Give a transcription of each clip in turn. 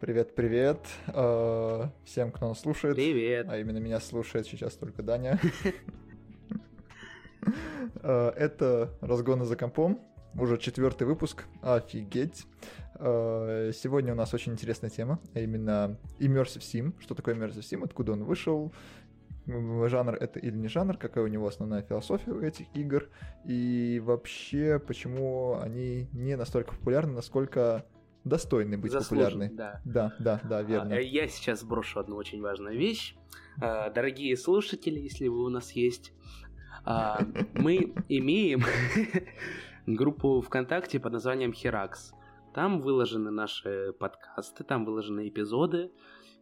Привет, привет. Э, Всем, кто нас слушает. Привет. А именно меня слушает сейчас только Даня. Э, Это «Разгоны за компом». Уже четвертый выпуск. Офигеть. Э, Сегодня у нас очень интересная тема, а именно Immersive Sim. Что такое Immersive Sim, откуда он вышел, жанр это или не жанр, какая у него основная философия у этих игр, и вообще, почему они не настолько популярны, насколько достойны быть Заслужен, популярны. да. Да, да, да, верно. А, Я сейчас брошу одну очень важную вещь. А, Дорогие слушатели, если вы у нас есть, а, мы имеем группу ВКонтакте под названием Херакс. Там выложены наши подкасты, там выложены эпизоды.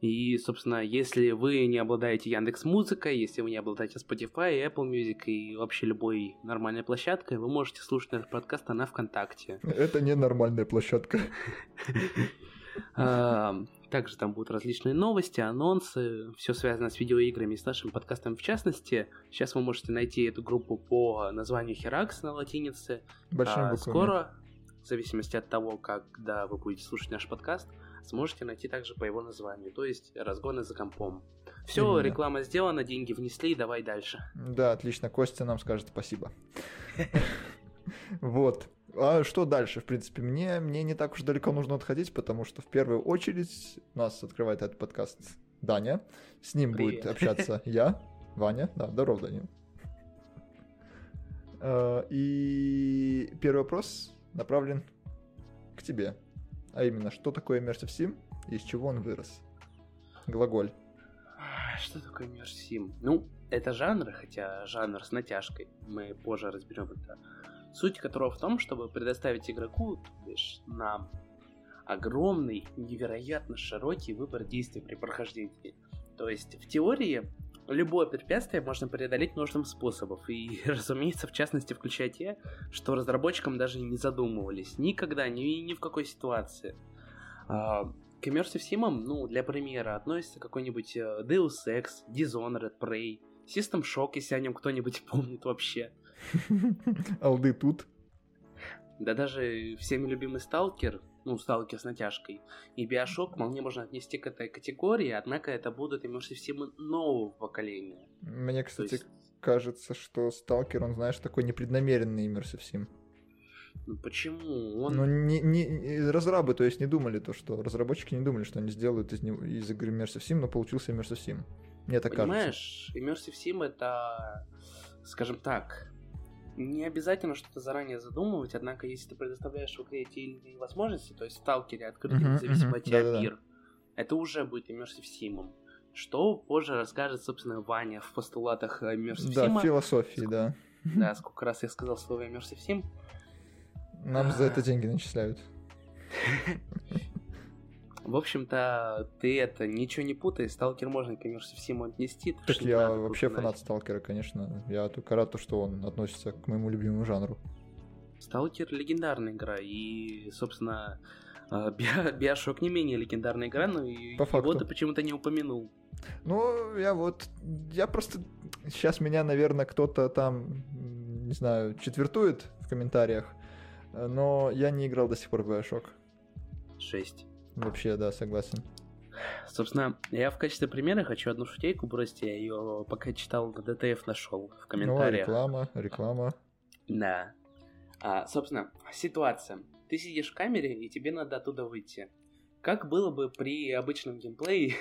И, собственно, если вы не обладаете Яндекс Музыкой, если вы не обладаете Spotify, Apple Music и вообще любой нормальной площадкой, вы можете слушать наш подкаст на ВКонтакте. Это не нормальная площадка. А, Также там будут различные новости, анонсы, все связано с видеоиграми и с нашим подкастом в частности. Сейчас вы можете найти эту группу по названию Херакс на латинице. Большими А, буквами. Скоро, в зависимости от того, когда вы будете слушать наш подкаст, сможете найти также по его названию, то есть разгоны за компом. Все, Именно. реклама сделана, деньги внесли, давай дальше. Да, отлично. Костя нам скажет спасибо. Вот. А что дальше? В принципе, мне, мне не так уж далеко нужно отходить, потому что в первую очередь у нас открывает этот подкаст Даня. С ним будет Привет. общаться я, Ваня. Да, здоров, Даня. Э, И первый вопрос направлен к тебе. А именно, что такое Immersive Sim и из чего он вырос? Глаголь. Что такое Мерсим? Ну, это жанр, хотя жанр с натяжкой. Мы позже разберем это. Суть которого в том, чтобы предоставить игроку, то бишь нам, огромный, невероятно широкий выбор действий при прохождении. То есть, в теории, любое препятствие можно преодолеть множеством способов. И, разумеется, в частности, включая те, что разработчикам даже не задумывались. Никогда, ни, ни в какой ситуации. А, К Immersive Sim, ну, для примера, относится какой-нибудь э, Deus Ex, Dishonored, Prey, System Shock, если о нем кто-нибудь помнит вообще. Алды тут. Да даже всеми любимый Сталкер, ну, Сталкер с натяжкой, и Биошок вполне можно отнести к этой категории, однако это будут Immersive Sim нового поколения. Мне, То кстати, есть, кажется, что Сталкер, он, знаешь, такой непреднамеренный Immersive Sim. ну, почему? Он... Ну, не, не, разрабы, то есть, не думали то, что... Разработчики не думали, что они сделают из, него, из игры Immersive Sim, но получился Immersive Sim. Мне так кажется. Понимаешь, Immersive Sim это, скажем так, не обязательно что-то заранее задумывать, однако если ты предоставляешь игре те или иные возможности, то есть сталкере открытый, Мгм, независимо мгм, от тебя да-да-да. мир, это уже будет Immersive Sim. Что позже расскажет, собственно, Ваня в постулатах Immersive Да, в философии, да. Да, сколько раз я сказал слово Immersive Sim. Нам за это А. деньги начисляют. В общем-то, ты это ничего не путай, сталкер можно к Immersive Sim отнести. Так не я надо вообще фанат Сталкера, конечно. Я только рад, то, что он относится к моему любимому жанру. Сталкер легендарная игра, и, собственно, Био- Биошок не менее легендарная игра, но и По его факту. ты почему-то не упомянул. Ну, я вот... Я просто... Сейчас меня, наверное, кто-то там, не знаю, четвертует в комментариях, но я не играл до сих пор в Bioshock. 6. Вообще, да, согласен. Собственно, я в качестве примера хочу одну шутейку бросить, я ее пока читал на ДТФ нашел в Ну, комментариях. реклама, реклама. Да. А, собственно, ситуация. Ты сидишь в камере, и тебе надо оттуда выйти. Как было бы при обычном геймплее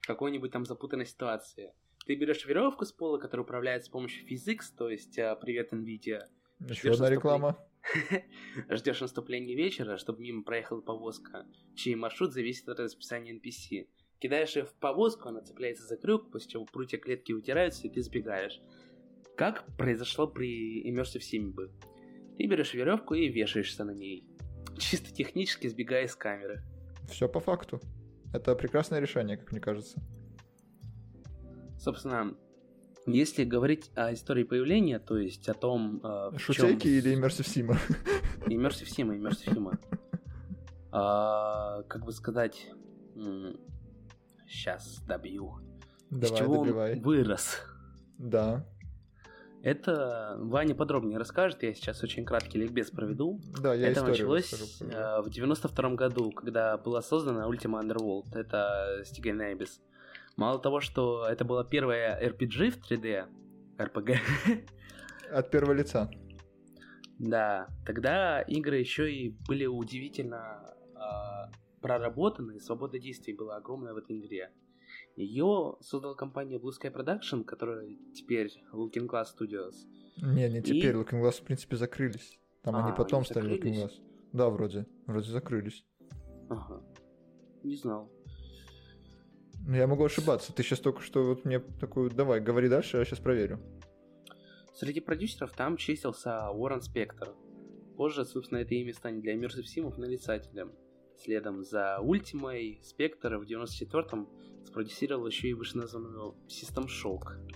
в какой-нибудь там запутанной ситуации? Ты берешь веревку с пола, которая управляется с помощью Physics, то есть а, привет NVIDIA, Еще одна реклама. ждешь наступления вечера, чтобы мимо проехала повозка, чей маршрут зависит от расписания NPC. Кидаешь ее в повозку, она цепляется за крюк, после чего прутья клетки утираются, и ты сбегаешь. Как произошло при Immersive Sim бы? Ты берешь веревку и вешаешься на ней. Чисто технически сбегая из камеры. Все по факту. Это прекрасное решение, как мне кажется. Собственно, если говорить о истории появления, то есть о том, э, Шутейки чём- или Immersive Sim? Immersive Sim, Immersive Sim. А, как бы сказать... Сейчас добью. Давай, чего добивай. он вырос? Да. Это Ваня подробнее расскажет, я сейчас очень краткий ликбез проведу. Да, я Это началось расскажу. э, в 92 году, когда была создана Ultima Underworld, это Stigen Abyss. Мало того, что это была первая RPG в 3D, RPG, От первого лица. да, тогда игры еще и были удивительно а, проработаны, свобода действий была огромная в этой игре. Ее создала компания Blue Sky Production, которая теперь Looking Glass Studios. Не, не теперь. И- Looking Glass, в принципе, закрылись. Там А, они потом они стали Looking закрылись? Glass. Да, вроде. Вроде закрылись. Ага. Не знал. Ну, я могу ошибаться. Ты сейчас только что вот мне такую... Давай, говори дальше, я сейчас проверю. Среди продюсеров там числился Уоррен Спектр. Позже, собственно, это имя станет для Immersive Симов нарицателем. Следом за Ультимой Спектр в 94-м спродюсировал еще и вышеназванную System Shock,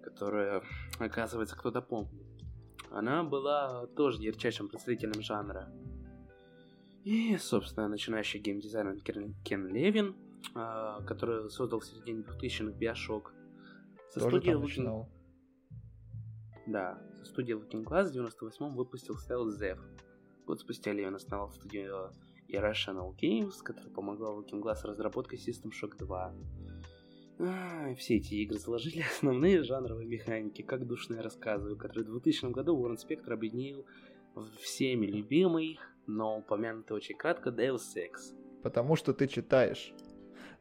которая, оказывается, кто-то помнит. Она была тоже ярчайшим представителем жанра. И, собственно, начинающий геймдизайнер Кен Левин, а, который создал в середине 2000-х Bioshock. Со Тоже студией там Looking- начинал. да, студия Looking Glass в 98-м выпустил Stealth Zev. Год спустя Левин основал студию Irrational Games, которая помогла Looking Glass с разработкой System Shock 2. А, все эти игры заложили основные жанровые механики, как душные рассказы, которые в 2000 году Уоррен Спектр объединил всеми любимый, но упомянутый очень кратко Deus Ex. Потому что ты читаешь.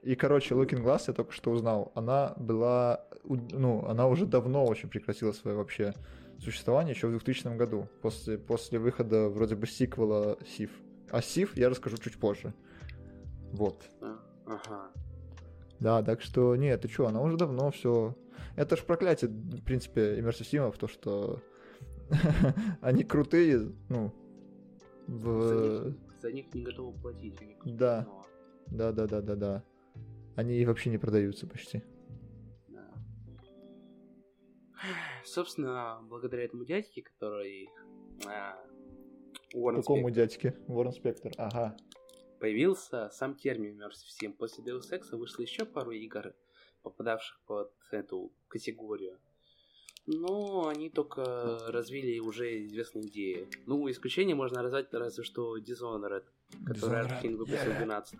И, короче, Looking Glass, я только что узнал, она была, ну, она уже давно очень прекратила свое вообще существование, еще в 2000 году, после, после выхода вроде бы сиквела Сив. А Сив я расскажу чуть позже. Вот. Ага. Да, так что, нет, ты что, она уже давно все. Это ж проклятие, в принципе, иммерсив симов, то, что они крутые, ну, в... За, них, за них не готовы платить. Да. Да, да, да, да, да. Они и вообще не продаются почти. Да. Собственно, благодаря этому дядьке, который... А, Уоррен Какому Спектр. дядьке? Уоррен Спектр, ага. Появился сам термин Mercy 7. После Deus Ex вышло еще пару игр, попадавших под эту категорию. Но они только развили уже известные идеи. Ну, исключение можно назвать разве что Dishonored, который Arkin выпустил в 12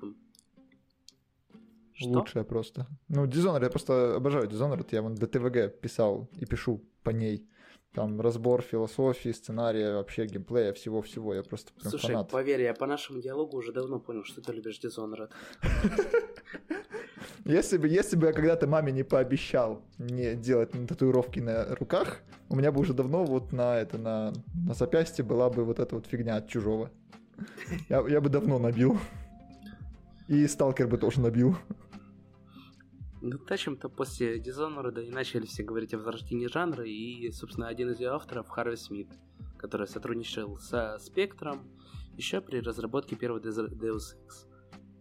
что? Лучшая просто. Ну, Dishonored, я просто обожаю Dishonored. Я вон до ТВГ писал и пишу по ней. Там разбор философии, сценария, вообще геймплея, всего-всего. Я просто прям Слушай, фанат. поверь, я по нашему диалогу уже давно понял, что ты любишь Dishonored. Если бы, если бы я когда-то маме не пообещал не делать татуировки на руках, у меня бы уже давно вот на это, на, на запястье была бы вот эта вот фигня от чужого. Я, я бы давно набил. И сталкер бы тоже набил. Ну, тачем-то после Dishonored и начали все говорить о возрождении жанра, и, собственно, один из ее авторов, Харви Смит, который сотрудничал со Спектром еще при разработке первого Deus Ex.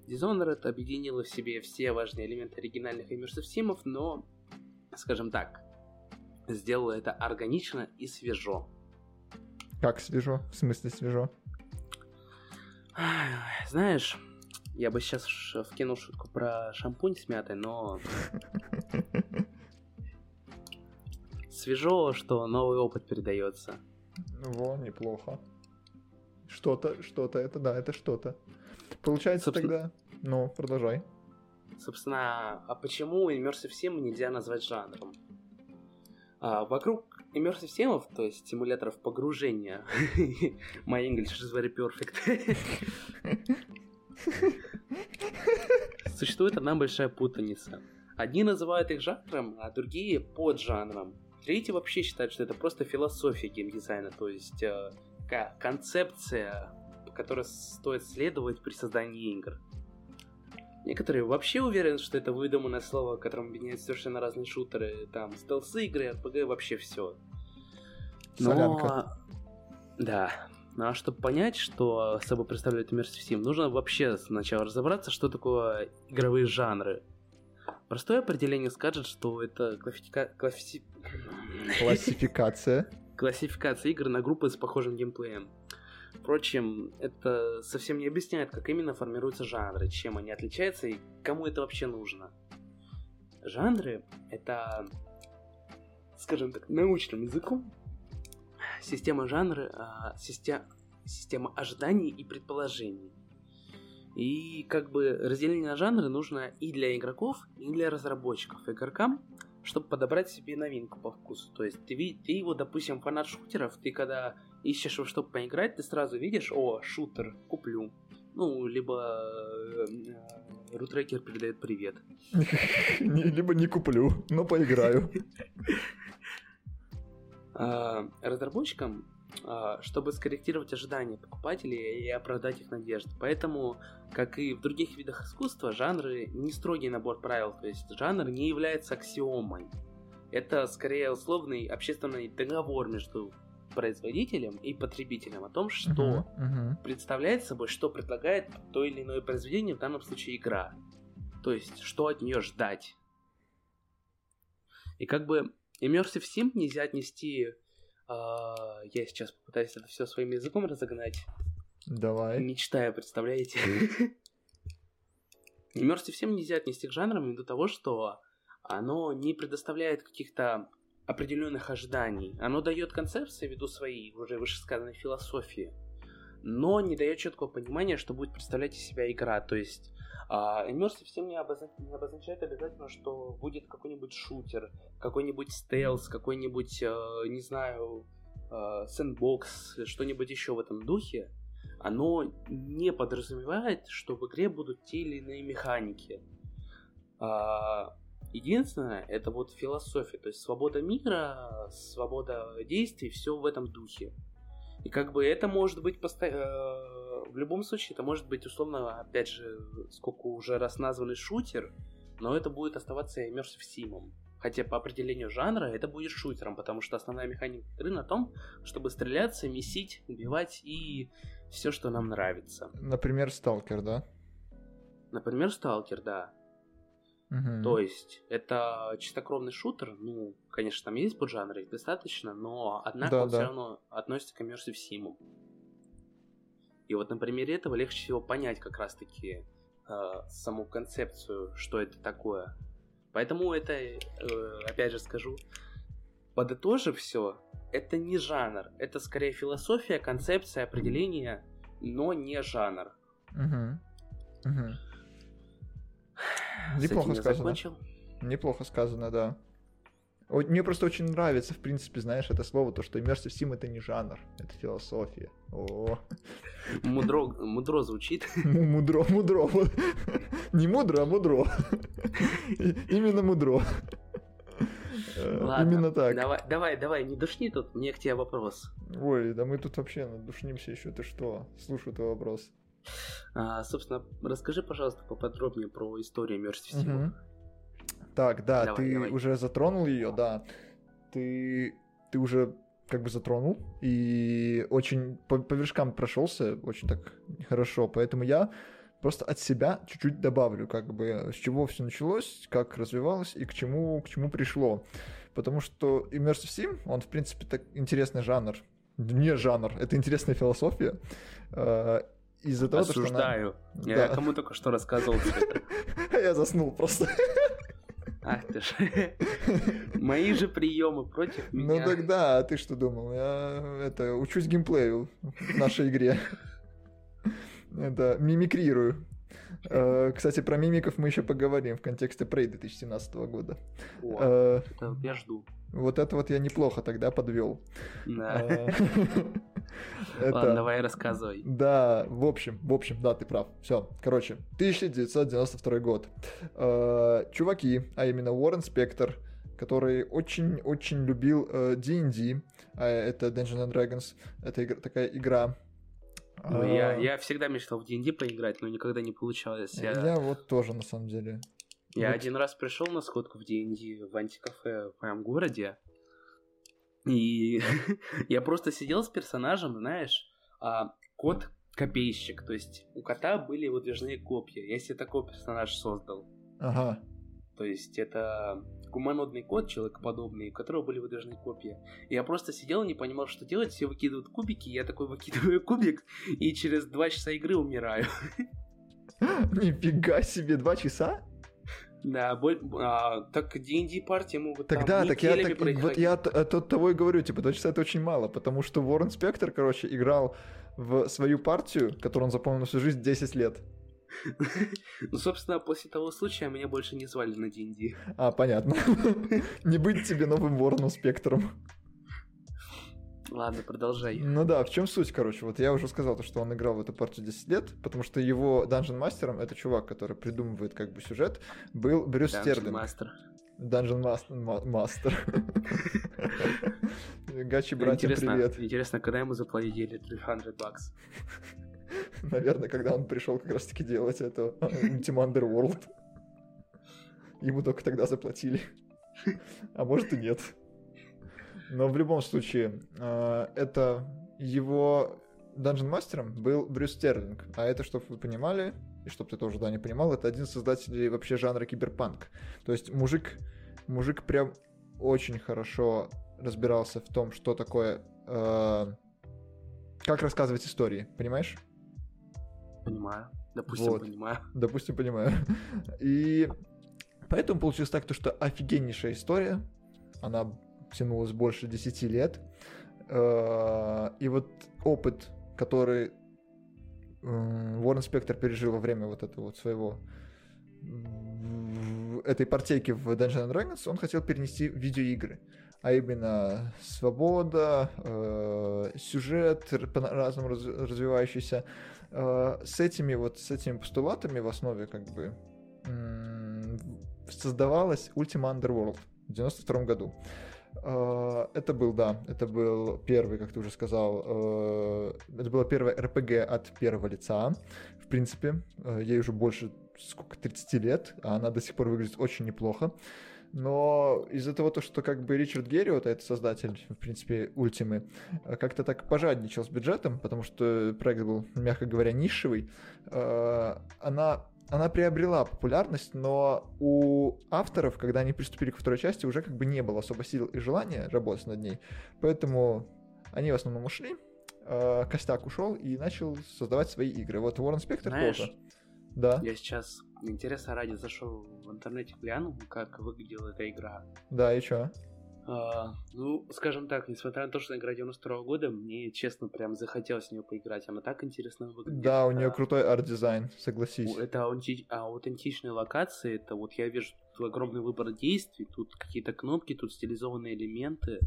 Dishonored объединила в себе все важные элементы оригинальных иммерсив симов, но, скажем так, сделала это органично и свежо. Как свежо? В смысле свежо? Знаешь, я бы сейчас вкинул шутку про шампунь с мятой, но свежо, что новый опыт передается. Во, неплохо. Что-то, что-то, это да, это что-то. Получается Собственно- тогда... Ну, продолжай. Собственно, а почему Immersive Sim нельзя назвать жанром? А, вокруг Immersive Sim, то есть симуляторов погружения, my English is very perfect, существует одна большая путаница. Одни называют их жанром, а другие поджанром. Третьи вообще считают, что это просто философия геймдизайна, то есть э, такая концепция, которой стоит следовать при создании игр. Некоторые вообще уверены, что это выдуманное слово, которым объединяют совершенно разные шутеры, там, стелсы-игры, RPG, вообще все. Солянка. Да. А чтобы понять, что собой представляет Immersive Sim, нужно вообще сначала разобраться, что такое игровые жанры. Простое определение скажет, что это классифика... класси- Классификация. классификация игр на группы с похожим геймплеем. Впрочем, это совсем не объясняет, как именно формируются жанры, чем они отличаются и кому это вообще нужно. Жанры — это, скажем так, научным языком, система жанра, а, система, система ожиданий и предположений. И как бы разделение на жанры нужно и для игроков, и для разработчиков. Игрокам, чтобы подобрать себе новинку по вкусу. То есть ты, ты вот, допустим, фанат шутеров, ты когда ищешь во что поиграть, ты сразу видишь, о, шутер, куплю. Ну, либо э, рутрекер передает привет. Либо не куплю, но поиграю. А, разработчикам а, чтобы скорректировать ожидания покупателей и оправдать их надежды. Поэтому, как и в других видах искусства, жанры не строгий набор правил, то есть жанр не является аксиомой. Это скорее условный общественный договор между производителем и потребителем о том, что uh-huh, uh-huh. представляет собой, что предлагает то или иное произведение, в данном случае игра. То есть, что от нее ждать. И как бы Immersive Sim нельзя отнести а, я сейчас попытаюсь это все своим языком разогнать. Давай. Мечтаю, представляете? Immersive всем нельзя отнести к жанрам ввиду того, что оно не предоставляет каких-то определенных ожиданий. Оно дает концепции ввиду своей уже вышесказанной философии, но не дает четкого понимания, что будет представлять из себя игра. То есть а immersive всем не, обозна... не обозначает обязательно, что будет какой-нибудь шутер, какой-нибудь стелс, какой-нибудь, э, не знаю, э, сэндбокс, что-нибудь еще в этом духе. Оно не подразумевает, что в игре будут те или иные механики. А, единственное, это вот философия, то есть свобода мира, свобода действий, все в этом духе. И как бы это может быть постоянно э, в любом случае, это может быть условно, опять же, сколько уже раз названный шутер, но это будет оставаться Immersive Sim. Хотя по определению жанра это будет шутером, потому что основная механика игры на том, чтобы стреляться, месить, убивать и все, что нам нравится. Например, Сталкер, да? Например, Сталкер, да. Угу. То есть, это чистокровный шутер, ну, конечно, там есть поджанры, их достаточно, но однако да, он да. все равно относится к Immersive Sim. И вот на примере этого легче всего понять как раз-таки э, саму концепцию, что это такое. Поэтому это, э, опять же скажу, подытожив все, это не жанр, это скорее философия, концепция, определение, но не жанр. Угу. Угу. Неплохо сказано. Закончил. Неплохо сказано, да. Мне просто очень нравится, в принципе, знаешь, это слово, то, что Immersive Sim это не жанр, это философия. О. Мудро, мудро звучит. Мудро, мудро. Не мудро, а мудро. Именно мудро. Ладно, Именно так. Давай, давай, давай, не душни тут, мне к тебе вопрос. Ой, да мы тут вообще душнимся еще, ты что? Слушаю твой вопрос. А, собственно, расскажи, пожалуйста, поподробнее про историю Immersive Sim. Угу. Так, да, давай, ты давай. уже затронул ее, да. Ты, ты уже как бы затронул и очень по, по вершкам прошелся, очень так хорошо. Поэтому я просто от себя чуть-чуть добавлю, как бы с чего все началось, как развивалось и к чему, к чему пришло. Потому что Immersive Sim, он, в принципе, так интересный жанр. Не жанр, это интересная философия. Э, из-за того, Осуждаю. что она... Я да. кому только что рассказывал. Я заснул просто. Ах ты ж. Мои же приемы против ну меня. Ну тогда, а ты что думал? Я это учусь геймплею в нашей игре. Это мимикрирую. Э, кстати, про мимиков мы еще поговорим в контексте Prey 2017 года. О, э, я жду. Вот это вот я неплохо тогда подвел. Да. Э, это... Ладно, давай рассказывай. Да, в общем, в общем, да, ты прав. Все, короче, 1992 год. Э, чуваки, а именно Уоррен Спектор, который очень-очень любил D&D, а это Dungeons and Dragons, это игра, такая игра, ну, я, я всегда мечтал в D&D поиграть, но никогда не получалось. Я, я вот тоже, на самом деле. Я вот. один раз пришел на сходку в D&D в антикафе в моем городе, и я просто сидел с персонажем, знаешь, а, кот копейщик, то есть у кота были выдвижные копья. Я себе такой персонаж создал. Ага. То есть это гуманодный кот, человекоподобный, у которого были выдвижные копья. И я просто сидел и не понимал, что делать. Все выкидывают кубики, я такой выкидываю кубик, и через два часа игры умираю. Нифига себе, два часа? Да, боль... а, так D&D партии могут Тогда, там так я, так, вот я от от того и говорю, типа, два часа это очень мало, потому что Уоррен Спектр, короче, играл в свою партию, которую он запомнил на всю жизнь 10 лет. Ну, собственно, после того случая меня больше не звали на D&D. А, понятно. Не быть тебе новым Уорреном Спектром. Ладно, продолжай. Ну да, в чем суть, короче? Вот я уже сказал, то, что он играл в эту партию 10 лет, потому что его данжен мастером, это чувак, который придумывает как бы сюжет, был Брюс Dungeon Стерлинг. Master. Данжен Мастер. Гачи, братья, интересно, привет. интересно, когда ему заплатили 300 бакс? Наверное, когда он пришел как раз-таки делать это Ultima Underworld. Ему только тогда заплатили. А может и нет. Но в любом случае, э, это его Dungeon мастером был Брюс Стерлинг. А это, чтобы вы понимали, и чтобы ты тоже, да, не понимал, это один из создателей вообще жанра киберпанк. То есть мужик, мужик прям очень хорошо разбирался в том, что такое... э, как рассказывать истории, понимаешь? Понимаю. Допустим, Вот. понимаю. Допустим, понимаю. И поэтому получилось так, то, что офигеннейшая история. Она тянулась больше 10 лет. Э, И вот опыт, который м, Уоррен Спектр пережил во время вот этого вот своего этой партейки в Dungeons and Dragons, он хотел перенести в видеоигры. А именно свобода, э, сюжет по-разному раз- развивающийся. Э, с этими вот, с этими постулатами в основе как бы создавалась Ultima Underworld в 92 году. Э, Это был, да, это был первый, как ты уже сказал, э, это было первое РПГ от первого лица. В принципе, э, ей уже больше, сколько, 30 лет, а она до сих пор выглядит очень неплохо. Но из-за того, то, что как бы Ричард Герриот, это создатель, в принципе, Ультимы, как-то так пожадничал с бюджетом, потому что проект был, мягко говоря, нишевый, она она приобрела популярность, но у авторов, когда они приступили к второй части, уже как бы не было особо сил и желания работать над ней. Поэтому они в основном ушли, э, Костяк ушел и начал создавать свои игры. Вот Уоррен Спектр тоже. Да, Я сейчас, интересно ради, зашел в интернете, глянул, как выглядела эта игра. да, и чё? А, ну, скажем так, несмотря на то, что игра 92 года, мне, честно, прям захотелось в нее поиграть. Она так интересно выглядит. Да, у нее А, крутой арт-дизайн, согласись. Это аутенти- аутентичные локации, это вот я вижу тут огромный выбор действий, тут какие-то кнопки, тут стилизованные элементы.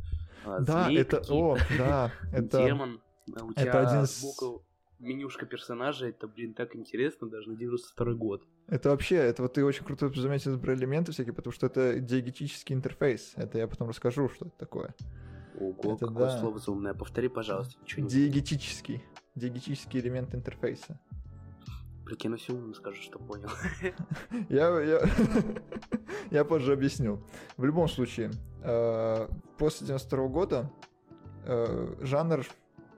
а, Да, змеи это, о, да, это... демон. а У это тебя один менюшка персонажа, это, блин, так интересно, даже на 92 год. Это вообще, это вот ты очень круто заметил про элементы всякие, потому что это диагетический интерфейс. Это я потом расскажу, что это такое. Ого, Это какое да. слово заумное. Повтори, пожалуйста, ничего не Диагетический. Диагетический элемент интерфейса. прикинусь умным, скажу, что понял. Я, я, я позже объясню. В любом случае, э, после 92 года э, жанр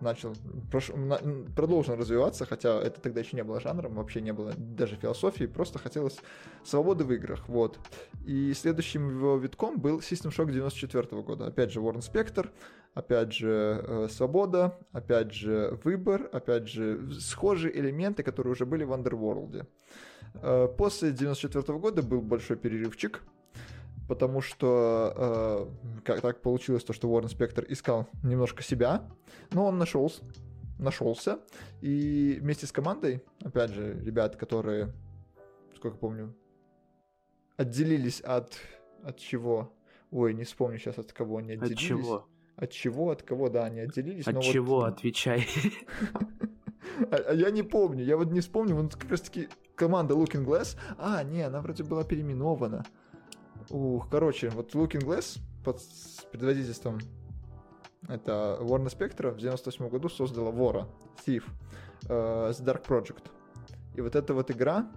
начал, прош- на- продолжил развиваться, хотя это тогда еще не было жанром, вообще не было даже философии, просто хотелось свободы в играх, вот. И следующим его витком был System Shock 94 года. Опять же, Warren Spector, опять же, э, свобода, опять же, выбор, опять же, схожие элементы, которые уже были в Underworld. Э, После 94 года был большой перерывчик, потому что э, как так получилось, то, что Уоррен Спектр искал немножко себя, но он нашелся, нашелся, и вместе с командой, опять же, ребят, которые, сколько помню, отделились от от чего? Ой, не вспомню сейчас, от кого они От отделились. чего? От чего, от кого, да, они отделились. От но вот- чего? Отвечай. а, а я не помню, я вот не вспомню, вот как раз таки команда Looking Glass, а, не, она вроде была переименована. Ух, короче, вот Looking Glass под предводительством это Warner Spectra в 98 году создала Вора, Thief, э, с Dark Project. И вот эта вот игра,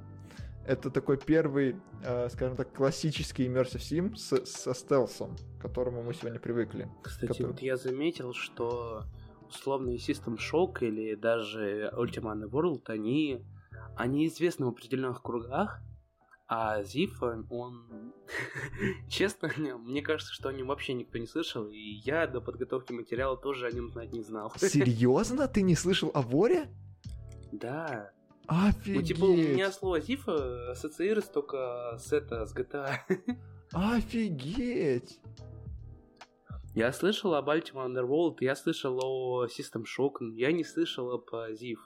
это такой первый, э, скажем так, классический Immersive Sim с, со стелсом, к которому мы сегодня привыкли. Кстати, который- вот я заметил, что условный System Shock или даже Ultima Underworld, они, они известны в определенных кругах, а Зиф, он... Честно, мне- кажется, что о нем вообще никто не слышал, и я до подготовки материала тоже о нем знать не знал. Серьезно? Ты не слышал о Воре? Да, Офигеть! Ну, типа, у меня слово э, ассоциируется только с это, с GTA. Офигеть! Я слышал об Ultima Underworld, я слышал о System Shock, я не слышал об ZIF.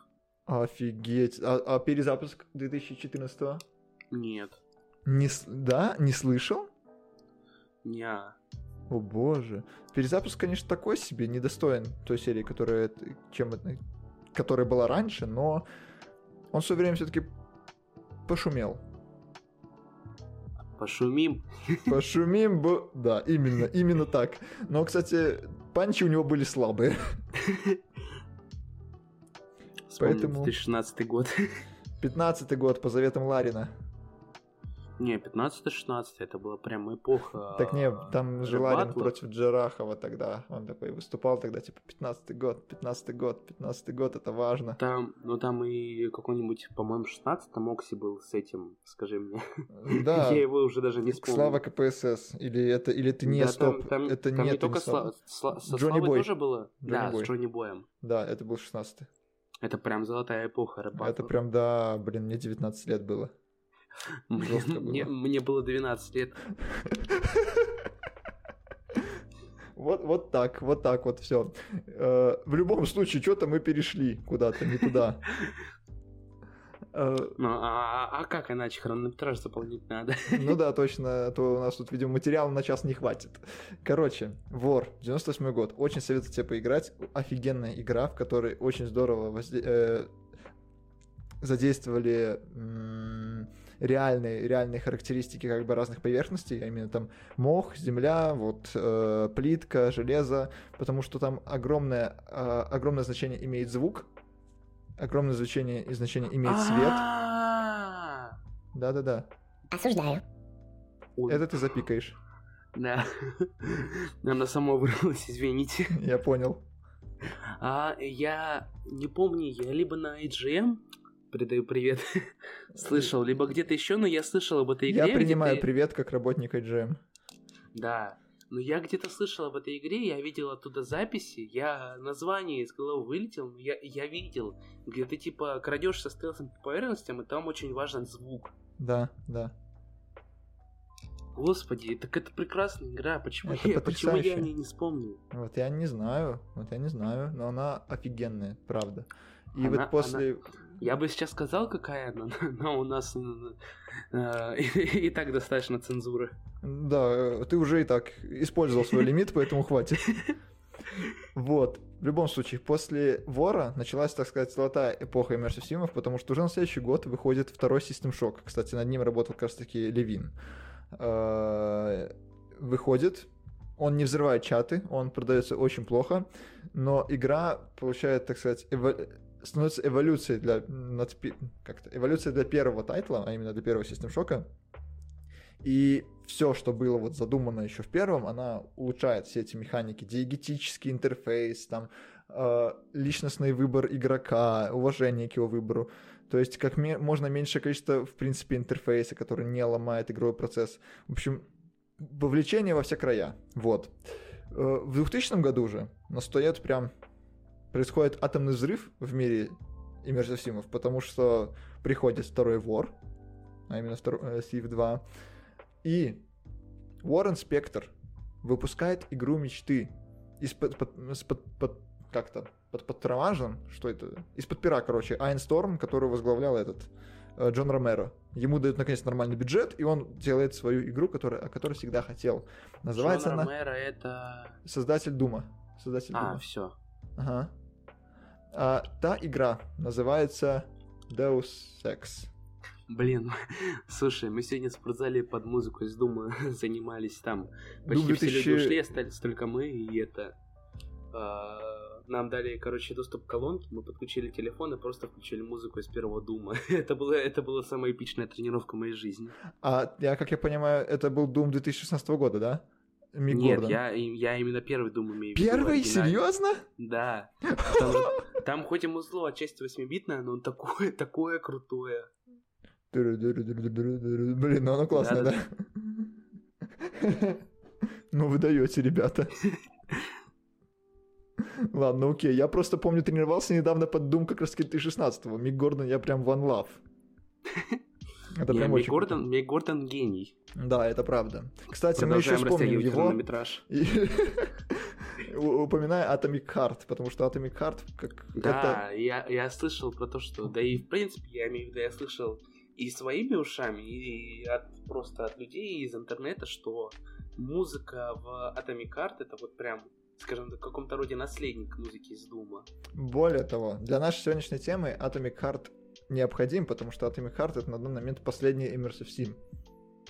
Офигеть. А, а перезапуск 2014 Нет. Не, да? Не слышал? Не. О боже. Перезапуск, конечно, такой себе, недостоин той серии, которая, чем, которая была раньше, но он в свое время все-таки пошумел. Пошумим. Пошумим, б... да, именно, именно так. Но, кстати, панчи у него были слабые. Вспомнил Поэтому- 2016 год. 15-й год по заветам Ларина. Не, 15-16, это была прям эпоха. Так не, там же Ларин против Джарахова тогда. Он такой выступал тогда, типа, 15-й год, 15-й год, 15-й год, это важно. Там, ну там и какой-нибудь, по-моему, 16-м Окси был с этим, скажи мне. Да, Я его уже даже не вспомнил. Слава КПСС. Или это, или это не Да, стоп. Там, там- это там нет, не только не стоп. Сла- со Джонни Славой Бой. тоже было? Джонни да, Бой. с Джонни Боем. Да, это был 16-й. Это прям золотая эпоха рэп Это прям, да, блин, мне 19 лет было. Жестко было. мне, мне было 12 лет. Вот, вот так, вот так вот все. В любом случае, что-то мы перешли куда-то, не туда. Э, Ну, а, а как иначе хронометраж заполнить надо? Ну да, точно, а то у нас тут, видимо, материала на час не хватит. Короче, Вор, 98 год. Очень советую тебе поиграть. Офигенная игра, в которой очень здорово возде- э, задействовали м, реальные, реальные характеристики как бы разных поверхностей, а именно там мох, земля, вот э, плитка, железо, потому что там огромное, э, огромное значение имеет звук, огромное значение и значение имеет свет. Да-да-да. Осуждаю. Это ты запикаешь. Да. Она само вырвалась, извините. Я понял. А я не помню, я либо на IGM передаю привет, слышал, либо где-то еще, но я слышал об этой игре. Я принимаю где-то- привет как работник IGM. Да. Но я где-то слышал об этой игре, я видел оттуда записи, я название из головы вылетел, но я, я видел, где ты типа крадешь со стелсом по поверхностям, и там очень важен звук. Да, да. Господи, так это прекрасная игра, почему, Это я, почему я о ней не вспомнил? Вот я не знаю, вот я не знаю, но она офигенная, правда. И Она- вот после... Я бы сейчас сказал, какая она, но у нас э, и, и так достаточно цензуры. Да, э, ты уже и так использовал свой лимит, поэтому хватит. Вот. В любом случае, после Вора началась, так сказать, золотая эпоха Immersive Симов, потому что уже на следующий год выходит второй System Shock. Кстати, над ним работал как раз таки Левин. Э, Выходит, он не взрывает чаты, он продается очень плохо, но игра получает, так сказать, эво- становится эволюцией для над как-то эволюцией для первого тайтла, а именно для первого System Shock. И все, что было вот задумано еще в первом, она улучшает все эти механики, диегетический интерфейс, там э, личностный выбор игрока, уважение к его выбору. То есть как ме- можно меньшее количество, в принципе, интерфейса, который не ломает игровой процесс. В общем, вовлечение во все края. Вот. Э, В 2000 году уже настает прям... Происходит атомный взрыв в мире Симов, потому что приходит второй вор, а именно второй, э, Civ 2, и Уоррен Спектр выпускает игру мечты из-под под, под, под- как-то под подтрамажем, что это? Из-под пера, короче, Айнсторм, который возглавлял этот э, Джон Ромеро. Ему дают наконец нормальный бюджет, и он делает свою игру, которая, о которой всегда хотел. Называется Джон она Ромеро это... Создатель Дума. Создатель А, Дума. все. Ага. А, та игра называется Deus Ex. Блин, слушай, мы сегодня в спортзале под музыку из Дума занимались там. Почти Дум все 2000 люди ушли, остались только мы, и это... а, нам дали, короче, доступ к колонке, мы подключили телефон и просто включили музыку из первого Дума. это, было, это была самая эпичная тренировка моей жизни. А я, как я понимаю, это был Doom 2016 года, да? Мик Нет, Гордон. я, я именно первый Дум имею в виду. Первый? оригинальный. Серьезно? Да. Там, там хоть и музло отчасти 8-битное, но он такое, такое крутое. Блин, ну оно классное, да? Ну вы даете, ребята. Ладно, окей. Я просто помню, тренировался недавно под Doom как раз 2016-го. Мик Гордон, я прям one love. Это прям Мик Гордон, Мик Гордон гений. Да, это правда. Кстати, мы еще вспомним его. Упоминая Atomic Heart, потому что Atomic Heart как Да, я, я слышал про то, что... Да и в принципе, я имею в виду, я слышал и своими ушами, и от, просто от людей из интернета, что музыка в Atomic Heart это вот прям скажем так, в каком-то роде наследник музыки из Дума. Более того, для нашей сегодняшней темы Atomic Heart необходим, потому что Atomic Heart это на данный момент последний Immersive Sim.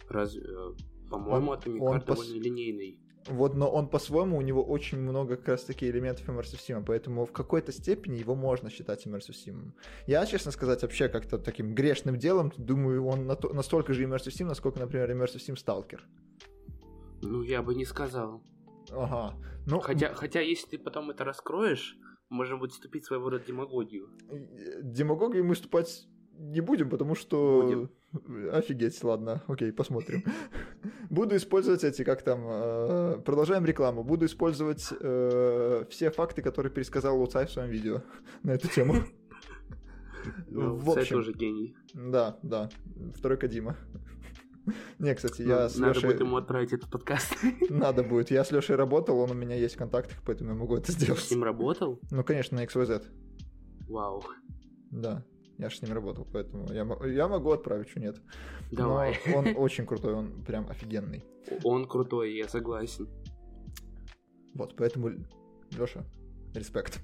Разве? Э, по-моему, Atomic Heart пос... довольно линейный. Вот, но он по-своему, у него очень много как раз таки элементов Immersive Sim, поэтому в какой-то степени его можно считать Immersive Sim. Я, честно сказать, вообще как-то таким грешным делом думаю, он на то, настолько же Immersive Sim, насколько, например, Immersive Sim Stalker. Ну, я бы не сказал. Ага. Ну, хотя, хотя, если ты потом это раскроешь, можно будет вступить в своего рода демагогию. Демагогию мы вступать не будем, потому что... Будем. Офигеть, ладно, окей, посмотрим. Буду использовать эти, как там, э, продолжаем рекламу. Буду использовать э, все факты, которые пересказал Луцай в своем видео на эту тему. Ну, в общем, тоже гений. Да, да, второй Кадима. Не, кстати, я ну, с Надо будет ему отправить этот подкаст. Надо будет. Я с Лешей работал, он у меня есть в контактах, поэтому я могу это сделать. С ним работал? Ну, конечно, на XYZ. Вау. Да, я же с ним работал, поэтому я, я могу отправить, что нет. Давай. Но он очень крутой, он прям офигенный. Он крутой, я согласен. Вот, поэтому, Леша, респект.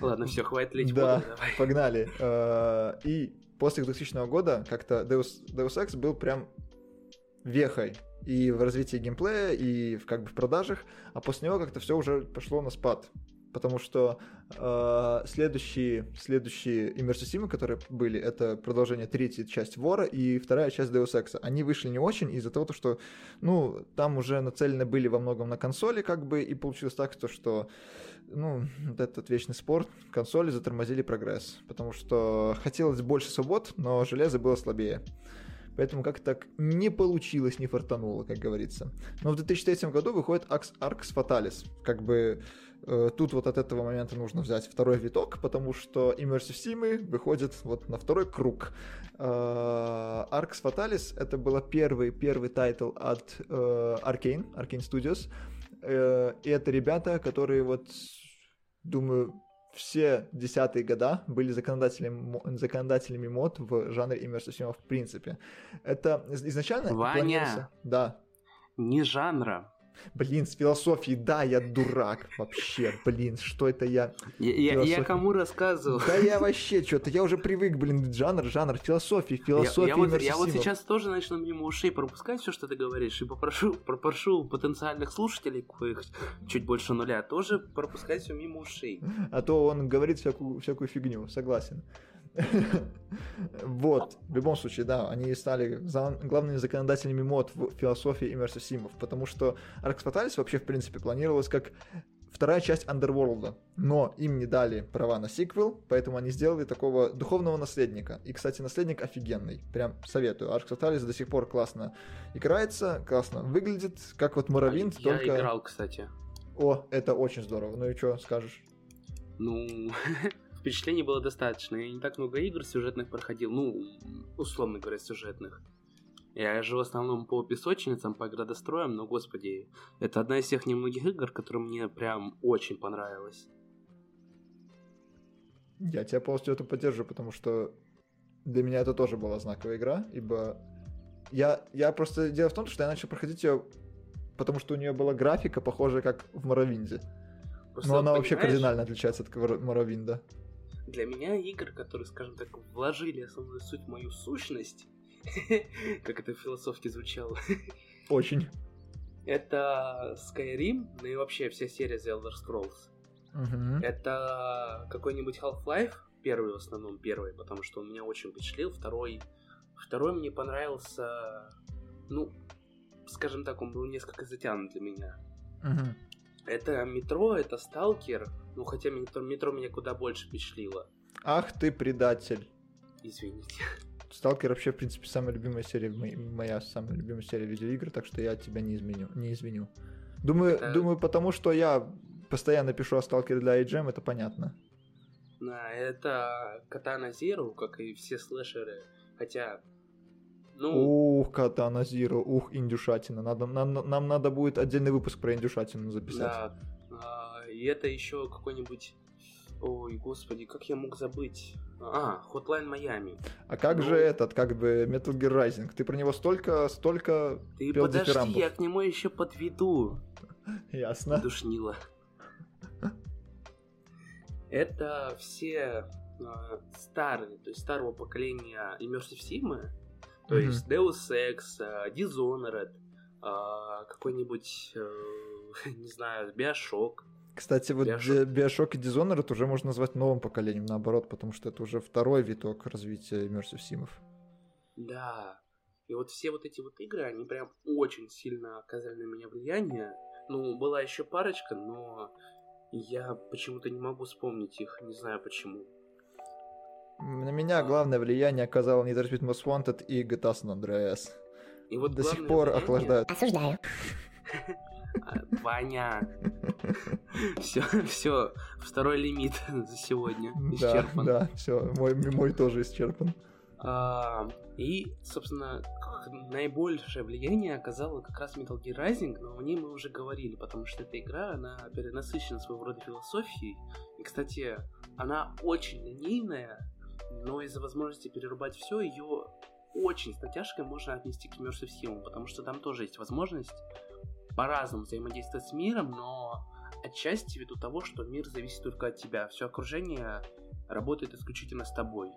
Ладно, все, хватит лить Да, давай. погнали. Э, и после 2000 года как-то Deus, Deus Ex был прям вехой и в развитии геймплея, и в, как бы в продажах, а после него как-то все уже пошло на спад. Потому что э, следующие, следующие Immersive которые были, это продолжение третьей часть Вора и вторая часть Deus Ex. Они вышли не очень из-за того, что, ну, там уже нацелены были во многом на консоли, как бы, и получилось так, то, что, ну, вот этот вечный спор, консоли затормозили прогресс. Потому что хотелось больше свобод, но железо было слабее. Поэтому как так не получилось, не фартануло, как говорится. Но в 2003 году выходит Arx Fatalis. Как бы э, тут вот от этого момента нужно взять второй виток, потому что Immersive Sim выходит вот на второй круг. Э, Arx Fatalis это был первый, первый title от э, Arkane, Arkane Studios. Э, и это ребята, которые вот, думаю, все десятые года были законодателями, законодателями мод в жанре immersive в принципе. Это изначально... Ваня! Да. Не жанра, Блин, с философией, да, я дурак вообще, блин, что это я... Я, я, кому рассказывал? Да я вообще что-то, я уже привык, блин, жанр, жанр, философии, философии. Я, я, вот, я вот сейчас тоже начну мимо ушей пропускать все, что ты говоришь, и попрошу, попрошу потенциальных слушателей, коих чуть больше нуля, тоже пропускать все мимо ушей. А то он говорит всякую, всякую фигню, согласен. Вот, в любом случае, да, они стали главными законодателями мод в философии иммерсив симов, потому что Arx Fatalis вообще, в принципе, планировалась как вторая часть Underworld, но им не дали права на сиквел, поэтому они сделали такого духовного наследника. И, кстати, наследник офигенный, прям советую. Arx Fatalis до сих пор классно играется, классно выглядит, как вот Муравинт, Я только... играл, кстати. О, это очень здорово. Ну и что скажешь? Ну, впечатлений было достаточно. Я не так много игр сюжетных проходил, ну, условно говоря, сюжетных. Я же в основном по песочницам, по градостроям, но, господи, это одна из тех немногих игр, которая мне прям очень понравилась. Я тебя полностью это поддерживаю, потому что для меня это тоже была знаковая игра, ибо я, я просто... Дело в том, что я начал проходить ее, потому что у нее была графика, похожая как в Моровинде. Но она вообще кардинально отличается от Моровинда для меня игры, которые, скажем так, вложили основную суть в мою сущность, как это философски звучало. Очень. Это Skyrim, ну и вообще вся серия The Elder Scrolls. Угу. Это какой-нибудь Half-Life, первый в основном, первый, потому что он меня очень впечатлил. Второй, второй мне понравился, ну, скажем так, он был несколько затянут для меня. Угу. Это метро, это сталкер, ну, хотя метро, метро меня куда больше впечатлило. Ах ты предатель. Извините. Сталкер вообще, в принципе, самая любимая серия, моя самая любимая серия видеоигр, так что я тебя не изменю, не извиню. Думаю, Это... думаю, потому что я постоянно пишу о Сталкере для iGEM, это понятно. Да, это Катана Зиру, как и все слэшеры. Хотя, ну... Ух, Катана Зиру, ух, индюшатина. Надо, нам, нам надо будет отдельный выпуск про индюшатину записать. Да, а, и это еще какой-нибудь... Ой, господи, как я мог забыть? А, Hotline Miami. А как ну... же этот, как бы Metal Gear Rising? Ты про него столько, столько Ты подожди, дифирамбов. я к нему еще подведу. Ясно. Душнило. Это все э, старые, то есть старого поколения Immersive Sim, то mm-hmm. есть Deus Ex, uh, Dishonored, uh, какой-нибудь, uh, не знаю, Bioshock. Кстати, вот Bioshock. Bioshock и Dishonored уже можно назвать новым поколением, наоборот, потому что это уже второй виток развития Immersive Симов. Да. И вот все вот эти вот игры, они прям очень сильно оказали на меня влияние. Ну, была еще парочка, но я почему-то не могу вспомнить их, не знаю почему. На меня главное влияние оказало Need for Speed Most Wanted и GTA San Andreas. И вот До сих пор влияние... охлаждают. Осуждаю. Ваня. Все, все, второй лимит за сегодня исчерпан. Да, да, все, мой, мой тоже исчерпан. А, и, собственно, наибольшее влияние оказала как раз Metal Gear Rising, но о ней мы уже говорили, потому что эта игра, она перенасыщена своего рода философией. И, кстати, она очень линейная, но из-за возможности перерубать все, ее очень с натяжкой можно отнести к Immersive Sim, потому что там тоже есть возможность по-разному взаимодействовать с миром, но отчасти ввиду того, что мир зависит только от тебя. Все окружение работает исключительно с тобой.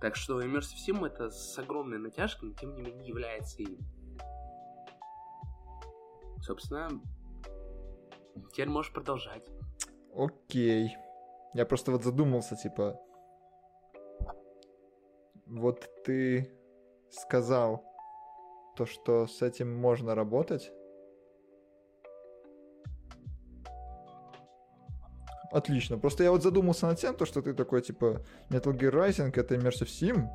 Так что Immersive Sim это с огромной натяжкой, но тем не менее является им. Собственно, теперь можешь продолжать. Окей. Я просто вот задумался, типа... Вот ты сказал то, что с этим можно работать, Отлично. Просто я вот задумался над тем, то, что ты такой, типа, Metal Gear Rising — это Immersive Sim.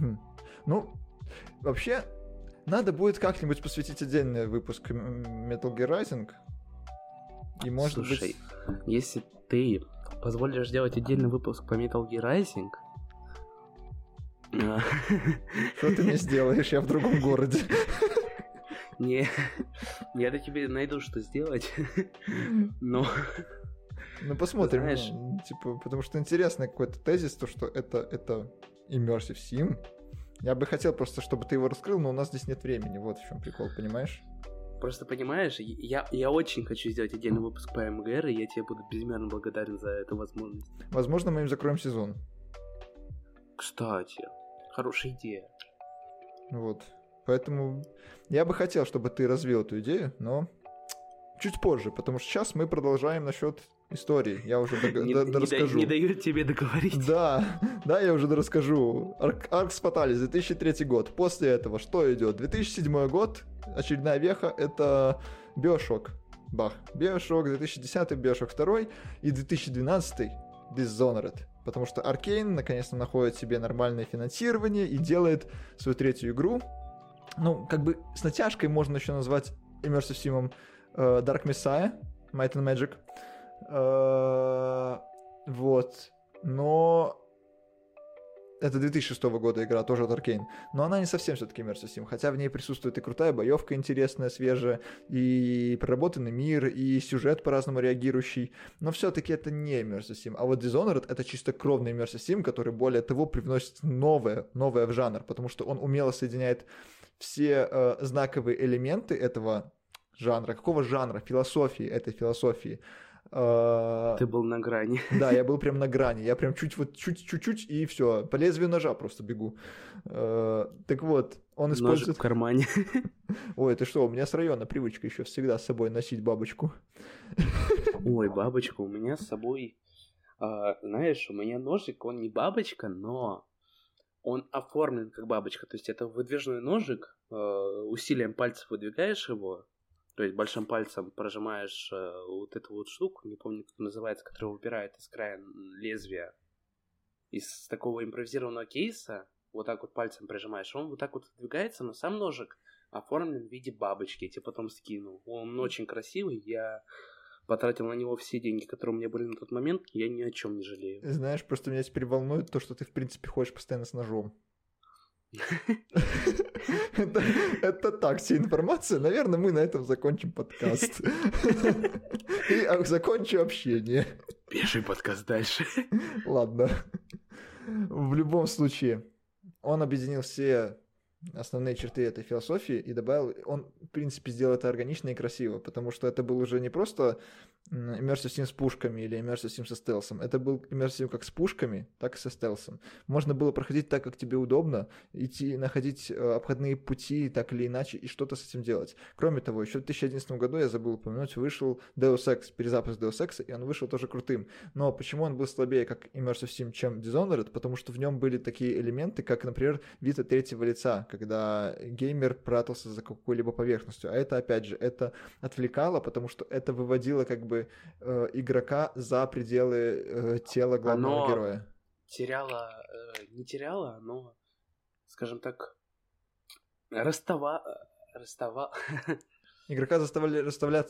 Хм. Ну, вообще, надо будет как-нибудь посвятить отдельный выпуск Metal Gear Rising. И может Слушай, быть... если ты позволишь сделать отдельный выпуск по Metal Gear Rising... Что ты мне сделаешь? Я в другом городе. Не, я-то тебе найду, что сделать. Но ну, посмотрим. Знаешь... Ну, типа, потому что интересный какой-то тезис, то, что это, это Immersive Sim. Я бы хотел просто, чтобы ты его раскрыл, но у нас здесь нет времени. Вот в чем прикол, понимаешь? Просто понимаешь, я, я очень хочу сделать отдельный выпуск по МГР, и я тебе буду безмерно благодарен за эту возможность. Возможно, мы им закроем сезон. Кстати, хорошая идея. Вот. Поэтому я бы хотел, чтобы ты развил эту идею, но чуть позже, потому что сейчас мы продолжаем насчет истории. Я уже дог... не, до, расскажу. Не, дают тебе договорить. Да, да, я уже расскажу. Аркс Фаталис, 2003 год. После этого что идет? 2007 год, очередная веха, это Биошок. Бах. Биошок, 2010 Биошок 2 и 2012 Dishonored. Потому что Аркейн наконец-то находит себе нормальное финансирование и делает свою третью игру. Ну, как бы с натяжкой можно еще назвать Immersive Sim uh, Dark Messiah, Might and Magic. Э, вот. Но это 2006 года игра, тоже от Arkane. Но она не совсем все-таки Immersive Sim, хотя в ней присутствует и крутая боевка интересная, свежая, и проработанный мир, и сюжет по-разному реагирующий. Но все-таки это не Immersive Sim. А вот Dishonored — это чисто кровный Immersive Sim, который, более того, привносит новое, новое в жанр, потому что он умело соединяет все э, знаковые элементы этого жанра. Какого жанра? Философии этой философии — Ты был на грани. Да, я был прям на грани. Я прям чуть вот чуть-чуть и все. По лезвию ножа просто бегу. А, так вот, он использует... Ножик в кармане. Ой, ты что, у меня с района привычка еще всегда с собой носить бабочку. Ой, бабочку у меня с собой... А, знаешь, у меня ножик, он не бабочка, но он оформлен как бабочка. То есть это выдвижной ножик, усилием пальцев выдвигаешь его, то есть большим пальцем прожимаешь э, вот эту вот штуку, не помню, как называется, которая выпирает из края лезвия. Из такого импровизированного кейса вот так вот пальцем прижимаешь, он вот так вот двигается, но сам ножик оформлен в виде бабочки. Я тебе потом скину. Он очень красивый. Я потратил на него все деньги, которые у меня были на тот момент. Я ни о чем не жалею. Знаешь, просто меня теперь волнует то, что ты, в принципе, ходишь постоянно с ножом. Это, так, вся информация. Наверное, мы на этом закончим подкаст. И а, закончу общение. Пиши подкаст дальше. Ладно. В любом случае, он объединил все основные черты этой философии и добавил, он, в принципе, сделал это органично и красиво, потому что это был уже не просто Immersive Sim с пушками или Immersive Sim со стелсом. Это был Immersive как с пушками, так и со стелсом. Можно было проходить так, как тебе удобно, идти, находить э, обходные пути так или иначе и что-то с этим делать. Кроме того, еще в 2011 году, я забыл упомянуть, вышел Deus Ex, перезапуск Deus Ex, и он вышел тоже крутым. Но почему он был слабее, как Immersive Sim, чем Dishonored? Потому что в нем были такие элементы, как, например, вид третьего лица, когда геймер прятался за какой-либо поверхностью. А это, опять же, это отвлекало, потому что это выводило как бы э, игрока за пределы э, тела главного Оно героя. Теряла, э, не теряла, но, скажем так, расстава... Расстава... Игрока заставляли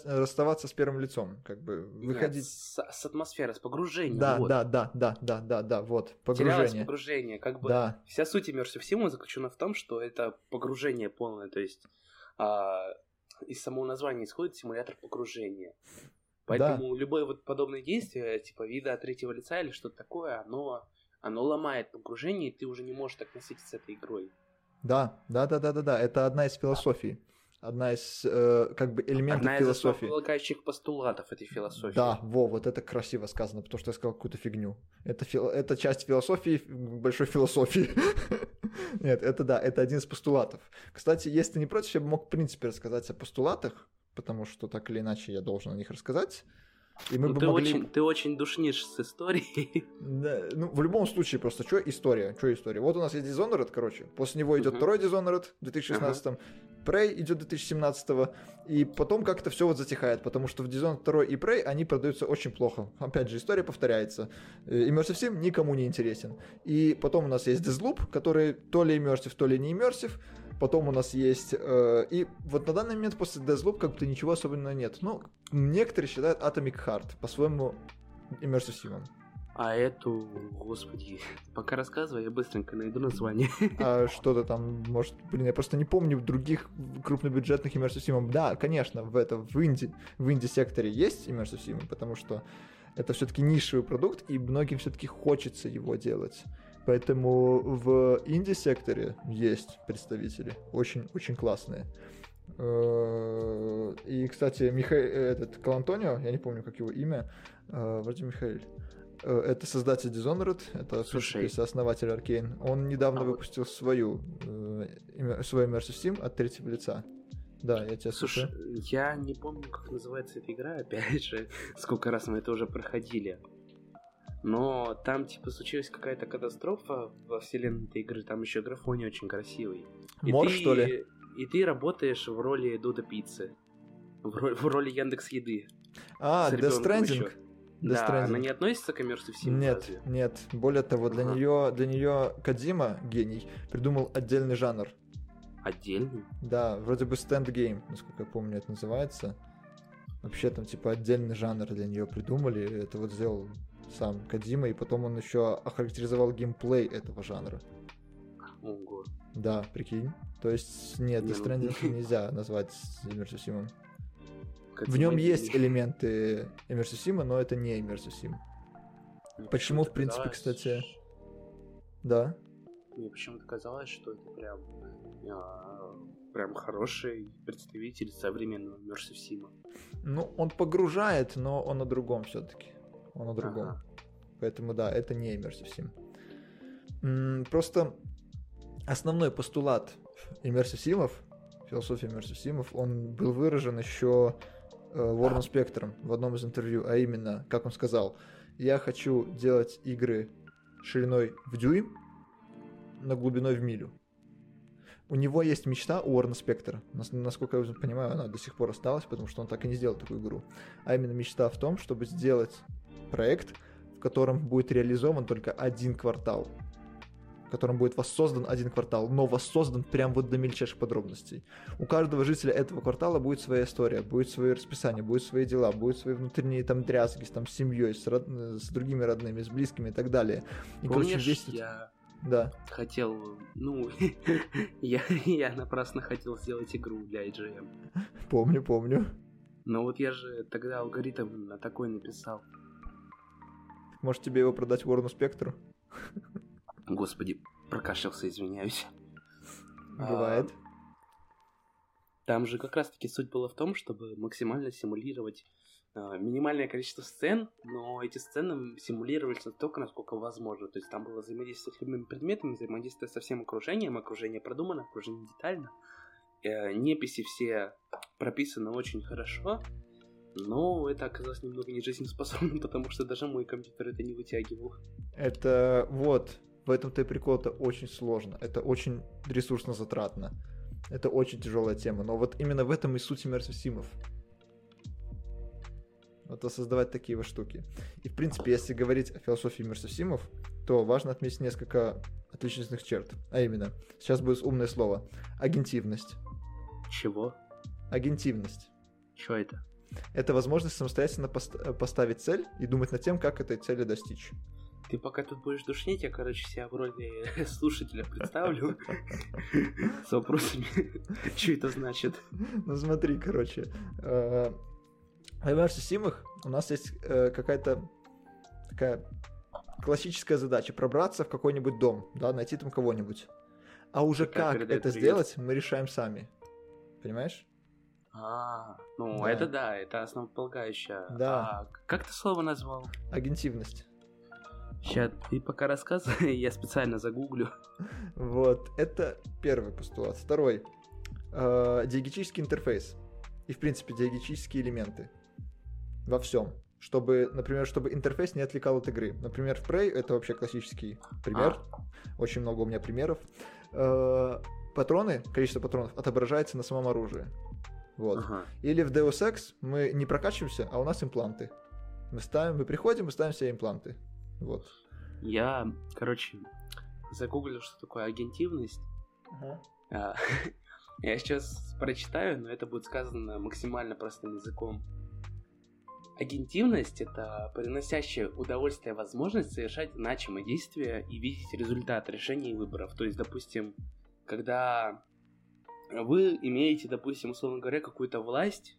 расставаться с первым лицом, как бы выходить. Нет, с, с атмосферы, с погружением. Да, вот. да, да, да, да, да, да, вот, Терялось погружение. погружение. Как бы Да, вся суть Immersive Sim заключена в том, что это погружение полное, то есть а, из самого названия исходит симулятор погружения. Поэтому любое вот подобное действие, типа вида от третьего лица или что-то такое, оно, оно ломает погружение, и ты уже не можешь так насытиться этой игрой. да, да, да, да, да, да, это одна из философий, одна из э, как бы элементов Одна из философии. основополагающих постулатов этой философии. Да, во, вот это красиво сказано, потому что я сказал какую-то фигню. Это, фил- это часть философии, большой философии. Нет, это да, это один из постулатов. Кстати, если ты не против, я бы мог в принципе рассказать о постулатах, потому что так или иначе я должен о них рассказать. И мы Ну, бы ты, могли... очень, ты очень душнишь с историей. Да, ну, в любом случае, просто что история? Что история? Вот у нас есть Dishonored, короче. После него идет Мгм. второй Dishonored в 2016 Prey идет 2017 и потом как-то все вот затихает, потому что в Dishonored 2 и Prey они продаются очень плохо. Опять же, история повторяется. Э, Immersive Sim никому не интересен. И потом у нас есть Deathloop, который то ли Immersive, то ли не Immersive. Потом у нас есть... э, и вот на данный момент после Deathloop как-то ничего особенного нет. Ну, некоторые считают Atomic Heart по-своему Immersive Sim. А эту, господи, пока рассказывай, я быстренько найду название. А что-то там, может, блин, я просто не помню других крупнобюджетных Immersive Sim. Да, конечно, в это, в инди, в инди-секторе есть Immersive Sim, потому что это все-таки нишевый продукт, и многим все-таки хочется его делать. Поэтому в инди-секторе есть представители, очень-очень классные. Э, И, кстати, Михаил, этот Калантонио, я не помню, как его имя, э, вроде Михаил, это создатель Dishonored, это Слушай. основатель Arkane. Он недавно А вот- выпустил свою, э, свой Immersive Sim от третьего лица. Да, я тебя Слушай, слушаю. я не помню, как называется эта игра, опять же, сколько раз мы это уже проходили. Но там, типа, случилась какая-то катастрофа во вселенной этой игры, там еще графони очень красивый. И Мор, ты- что ли? И ты работаешь в роли Дуда Пиццы. В роли, в роли Яндекс Еды. А, Death Stranding? еще. Death Да, Stranding. она не относится к Immersive Sim Нет, разве? нет. Более того, для Ага. нее, для нее Кадима, гений, придумал отдельный жанр. Отдельный? Да, вроде бы strand game, насколько я помню, это называется. Вообще там типа отдельный жанр для нее придумали. Это вот сделал сам Кодзима, и потом он еще охарактеризовал геймплей этого жанра. Ого. Да, прикинь. То есть нет, Не, Death ну- Stranding нельзя назвать Immersive Sim. В нем есть элементы Sim, но это не Sim. Мне Почему, почему-то в принципе, казалось, кстати, Да. Мне почему-то казалось, что это прям, а, прям хороший представитель современного Sim. Ну, он погружает, но он о другом все-таки. Он о другом. Ага. Поэтому да, это не Immersive Sim. Просто основной постулат Immersive Sim'ов, философии Immersive Sim'ов, он был выражен еще Ворном Спектром в одном из интервью, а именно, как он сказал, я хочу делать игры шириной в дюйм, но глубиной в милю. У него есть мечта у Уоррена Спектра. Нас- Насколько я понимаю, она до сих пор осталась, потому что он так и не сделал такую игру. А именно мечта в том, чтобы сделать проект, в котором будет реализован только один квартал. В котором будет воссоздан один квартал, но воссоздан прям вот до мельчайших подробностей. У каждого жителя этого квартала будет своя история, будет свое расписание, будет свои дела, будут свои внутренние там дрязги с, там, с семьей, с, род... с другими родными, с близкими и так далее. И, Помнишь, короче, весь... я да. Хотел, ну, я, я напрасно хотел сделать игру для IGM. Помню, помню. Но вот я же тогда алгоритм на такой написал. Может тебе его продать Ворну Спектру? Господи, прокашлялся, извиняюсь. Бывает. А, там же как раз-таки суть была в том, чтобы максимально симулировать э, минимальное количество сцен, но эти сцены симулировались настолько, насколько возможно. То есть там было взаимодействие с любыми предметами, взаимодействие со всем окружением, окружение продумано, окружение детально. Э, неписи все прописаны очень хорошо, но это оказалось немного не жизнеспособным, потому что даже мой компьютер это не вытягивал. Это вот, в этом-то и прикол, это очень сложно, это очень ресурсно затратно. Это очень тяжелая тема, но вот именно в этом и суть иммерсив симов. Вот создавать такие вот штуки. И в принципе, если говорить о философии иммерсив симов, то важно отметить несколько отличительных черт. А именно, сейчас будет умное слово. Агентивность. Чего? Агентивность. Что это? Это возможность самостоятельно пост- поставить цель и думать над тем, как этой цели достичь. Ты пока тут будешь душнить, я, короче, себя в роли слушателя представлю с вопросами, что это значит. Ну смотри, короче, э, в Immersive Симах у нас есть э, какая-то такая классическая задача пробраться в какой-нибудь дом, да, найти там кого-нибудь. А уже как это сделать, мы решаем сами. Понимаешь? А, ну да. это да, это основополагающее. Да. А как ты слово назвал? Агентивность. Сейчас ты пока рассказывай, я специально загуглю. Вот, это первый постулат. Второй. Э, диагетический интерфейс. И, в принципе, диагетические элементы. Во всем. Чтобы, например, чтобы интерфейс не отвлекал от игры. Например, в Prey это вообще классический пример. А. Очень много у меня примеров. Э, патроны, количество патронов отображается на самом оружии. Вот. Ага. Или в Deus Ex мы не прокачиваемся, а у нас импланты. Мы ставим, мы приходим мы ставим себе импланты. Вот. Я, короче, загуглил, что такое агентивность. Ага. А, я сейчас прочитаю, но это будет сказано максимально простым языком. Агентивность — это приносящая удовольствие возможность совершать значимые действия и видеть результат решений и выборов. То есть, допустим, когда вы имеете, допустим, условно говоря, какую-то власть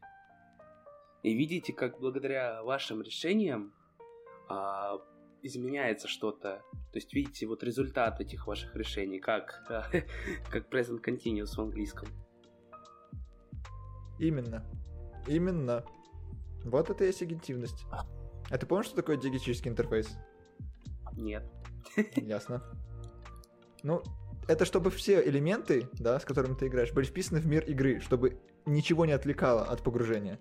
и видите, как благодаря вашим решениям а, изменяется что-то. То есть видите вот результат этих ваших решений, как, как present continuous в английском. Именно. Именно. Вот это и есть агентивность. А ты помнишь, что такое диагетический интерфейс? Нет. Ясно. Ну, это чтобы все элементы, да, с которыми ты играешь, были вписаны в мир игры, чтобы ничего не отвлекало от погружения.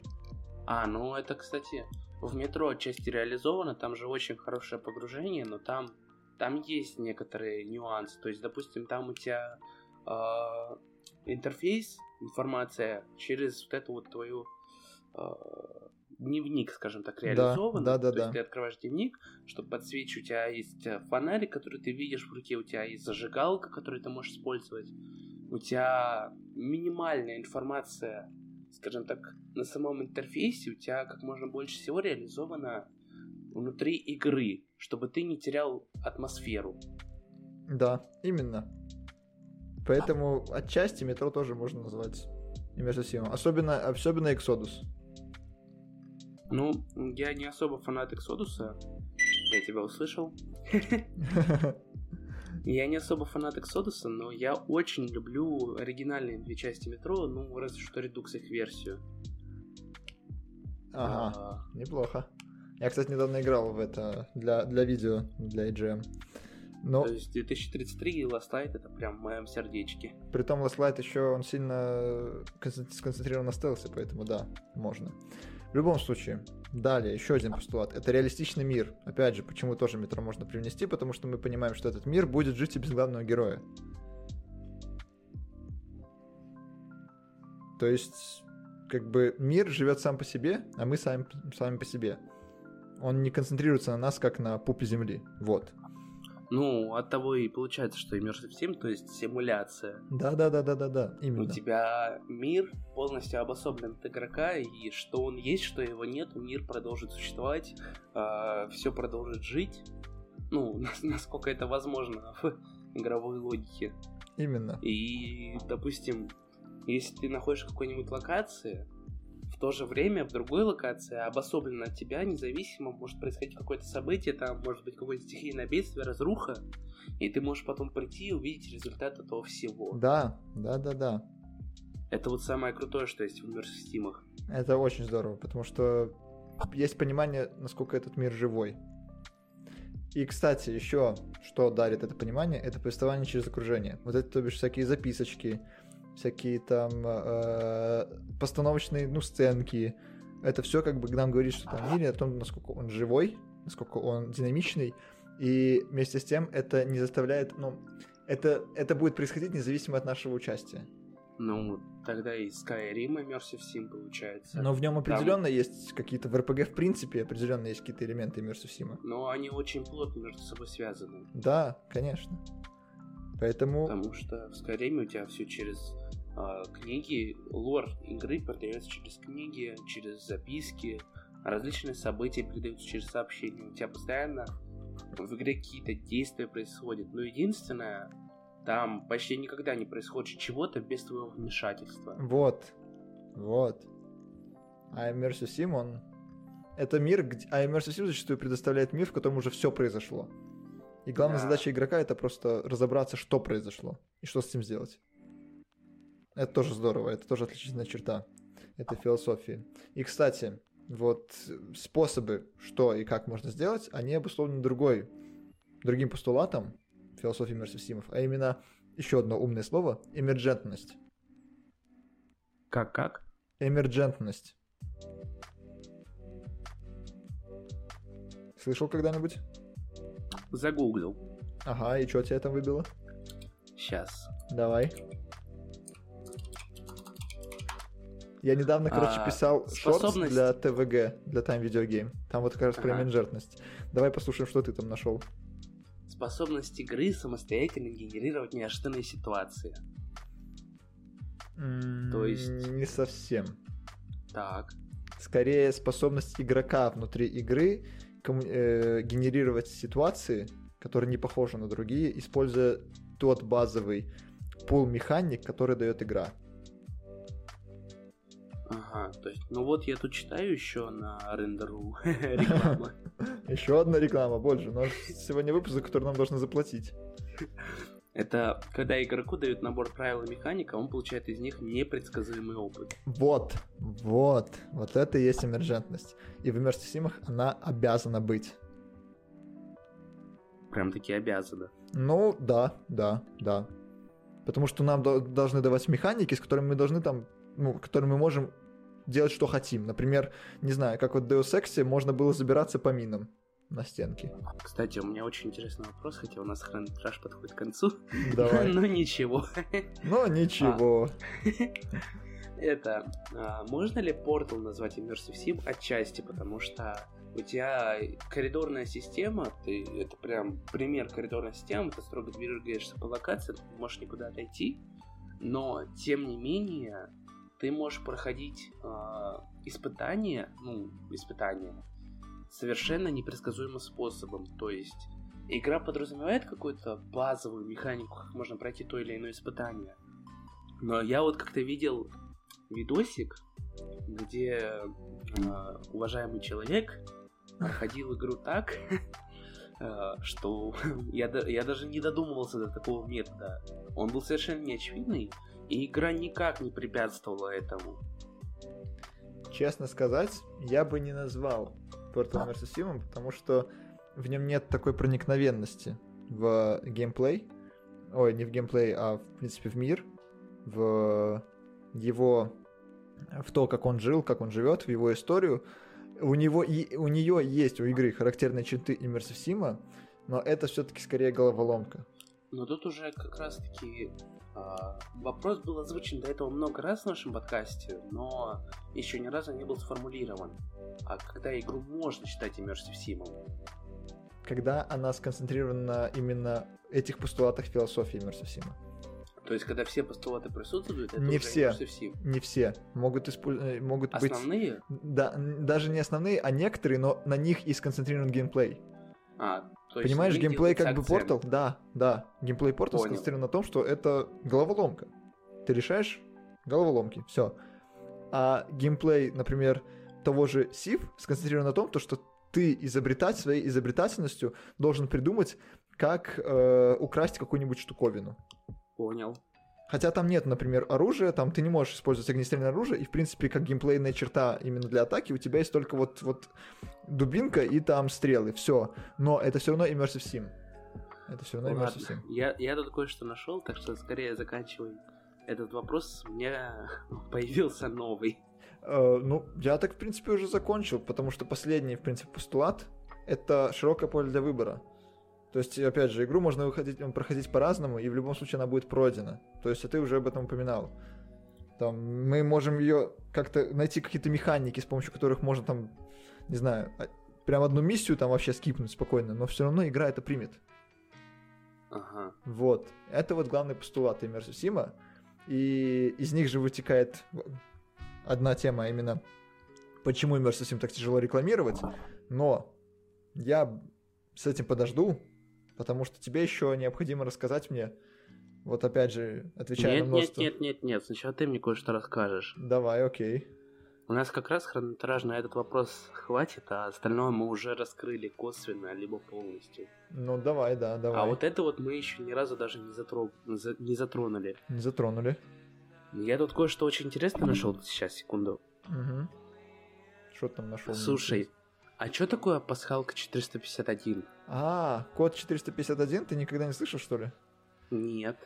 А, ну это, кстати, в метро отчасти реализовано, там же очень хорошее погружение, но там, там есть некоторые нюансы. То есть, допустим, там у тебя э, интерфейс, информация через вот эту вот твою э, дневник, скажем так, реализован. Да, да, да. То да. есть ты открываешь дневник, чтобы подсвечивать, у тебя есть э, фонарик, который ты видишь в руке, у тебя есть зажигалка, которую ты можешь использовать, у тебя минимальная информация, скажем так, на самом интерфейсе, у тебя как можно больше всего реализована внутри игры, чтобы ты не терял атмосферу. Да, именно. Поэтому отчасти метро тоже можно назвать иммерсивным. Особенно, особенно Exodus. Ну, я не особо фанат Эксодуса. Я тебя услышал. Я не особо фанат Эксодуса, но я очень люблю оригинальные две части метро, ну, разве что редукс их версию. Ага, а... неплохо. Я, кстати, недавно играл в это для, для видео, для IGM. Но... То есть 2033 и Last Light это прям в моем сердечке. Притом Last Light еще он сильно сконцентрирован на стелсе, поэтому да, можно. В любом случае, далее, еще один постулат. Это реалистичный мир. Опять же, почему тоже метро можно привнести, потому что мы понимаем, что этот мир будет жить и без главного героя. То есть, как бы мир живет сам по себе, а мы сами, сами по себе. Он не концентрируется на нас, как на пупе земли. Вот. Ну, от того и получается, что Immersive Sim, то есть симуляция. Да-да-да-да-да-да, именно. У тебя мир полностью обособлен от игрока, и что он есть, что его нет, мир продолжит существовать, э, а, все продолжит жить. Ну, насколько это возможно в игровой логике. Именно. И, допустим, если ты находишь какой-нибудь локации, в то же время в другой локации, обособленно от тебя, независимо, может происходить какое-то событие, там может быть какое-то стихийное бедствие, разруха, и ты можешь потом прийти и увидеть результат этого всего. Да, да, да, да. Это вот самое крутое, что есть в стимах. Это очень здорово, потому что есть понимание, насколько этот мир живой. И, кстати, еще что дарит это понимание, это повествование через окружение. Вот это, то бишь, всякие записочки, всякие там э, постановочные, ну, сценки. Это все как бы нам говорит, что там мире, о том, насколько он живой, насколько он динамичный, и вместе с тем это не заставляет, ну, это, это будет происходить независимо от нашего участия. Ну, тогда и Skyrim Immersive Sim получается. Но в нем определенно Там... есть какие-то в RPG в принципе определенно есть какие-то элементы Immersive Sim. Но они очень плотно между собой связаны. Да, конечно. Поэтому... Потому что в Skyrim у тебя все через э, книги, лор игры передается через книги, через записки, различные события передаются через сообщения. У тебя постоянно в игре какие-то действия происходят. Но единственное, там почти никогда не происходит чего-то без твоего вмешательства. Вот, вот. А Immersive Sim, он... Это мир, где... а Immersive Sim зачастую предоставляет мир, в котором уже все произошло. И главная да. задача игрока это просто разобраться, что произошло и что с этим сделать. Это тоже здорово, это тоже отличительная черта этой философии. И, кстати, вот способы, что и как можно сделать, они обусловлены другой, другим постулатом философии иммерсив а именно еще одно умное слово – эмерджентность. Как-как? Эмерджентность. Слышал когда-нибудь? Загуглил. Ага, и что тебя там выбило? Сейчас. Давай. Я недавно, короче, а, писал способность... для ТВГ, для Time Video Game. Там вот как раз ага. про менеджерность. Давай послушаем, что ты там нашел. Способность игры самостоятельно генерировать неожиданные ситуации. Mm, То есть... Не совсем. Так. Скорее, способность игрока внутри игры кому- э, генерировать ситуации, которые не похожи на другие, используя тот базовый пул механик, который дает игра. Ага, то есть, ну вот я тут читаю еще на рендеру реклама. Еще одна реклама, больше. Но сегодня выпуск, за который нам должны заплатить. Это когда игроку дают набор правил и механика, он получает из них непредсказуемый опыт. Вот, вот, вот это и есть эмерджентность. И в Immersive она обязана быть. Прям таки обязана. Ну, да, да, да. Потому что нам должны давать механики, с которыми мы должны там ну, которым мы можем делать, что хотим. Например, не знаю, как вот в Deus Ex можно было забираться по минам на стенке. Кстати, у меня очень интересный вопрос, хотя у нас хронометраж подходит к концу. Давай. Но ничего. Но ничего. Это, а, можно ли Portal назвать Immersive Sim отчасти, потому что у тебя коридорная система, ты, это прям пример коридорной системы, ты строго двигаешься по локации, ты можешь никуда отойти, но, тем не менее, ты можешь проходить э, испытания, ну, испытания, совершенно непредсказуемым способом. То есть игра подразумевает какую-то базовую механику, как можно пройти то или иное испытание. Но я вот как-то видел видосик, где э, уважаемый человек проходил игру так, э, что я, я даже не додумывался до такого метода. Он был совершенно неочевидный, и игра никак не препятствовала этому. Честно сказать, я бы не назвал Portal vs. Sim, потому что в нем нет такой проникновенности в геймплей. Ой, не в геймплей, а в принципе в мир, в его в то, как он жил, как он живет, в его историю. У него и у нее есть у игры характерные черты Sim, но это все-таки скорее головоломка. Но тут уже как раз-таки вопрос был озвучен до этого много раз в нашем подкасте, но еще ни разу не был сформулирован. А когда игру можно считать Immersive Sim? когда она сконцентрирована на именно этих постулатах философии Immersive Sim. То есть, когда все постулаты присутствуют, это Не все. Не все. Могут, исполь- э, могут быть... Основные? Да, даже не основные, а некоторые, но на них и сконцентрирован геймплей. А, то Понимаешь, геймплей как бы акцент. портал? Да, да. Геймплей портал сконцентрирован на том, что это головоломка. Ты решаешь головоломки, все. А геймплей, например, того же Civ сконцентрирован на том, то, что ты изобретать своей изобретательностью должен придумать, как э, украсть какую-нибудь штуковину. Понял. Хотя там нет, например, оружия, там ты не можешь использовать огнестрельное оружие, и, в принципе, как геймплейная черта именно для атаки, у тебя есть только вот, вот дубинка и там стрелы, все. Но это все равно Immersive Sim. Это все равно Immersive Sim. Я, я тут кое-что нашел, так что скорее заканчивай этот вопрос. У меня появился новый. Э, ну, я так, в принципе, уже закончил, потому что последний, в принципе, постулат — это широкое поле для выбора. То есть, опять же, игру можно выходить, проходить по-разному, и в любом случае она будет пройдена. То есть, а ты уже об этом упоминал. Там, мы можем ее как-то найти какие-то механики, с помощью которых можно там, не знаю, а- прям одну миссию там вообще скипнуть спокойно, но все равно игра это примет. Ага. Вот. Это вот главный постулат Immersive Sim. И из них же вытекает одна тема, а именно почему Immersive Sim так тяжело рекламировать. Но я с этим подожду, потому что тебе еще необходимо рассказать мне, вот опять же, отвечая Нет, на нет, множество... нет, нет, нет. Сначала ты мне кое-что расскажешь. Давай, окей. У нас как раз хронометраж на этот вопрос хватит, а остальное мы уже раскрыли косвенно, либо полностью. Ну, давай, да, давай. А вот это вот мы еще ни разу даже не, затро- за- не затронули. Не затронули. Я тут кое-что очень интересное нашел. Сейчас, секунду. Угу. Что там нашел? Слушай, а что такое пасхалка 451? А, код 451 ты никогда не слышал, что ли? Нет.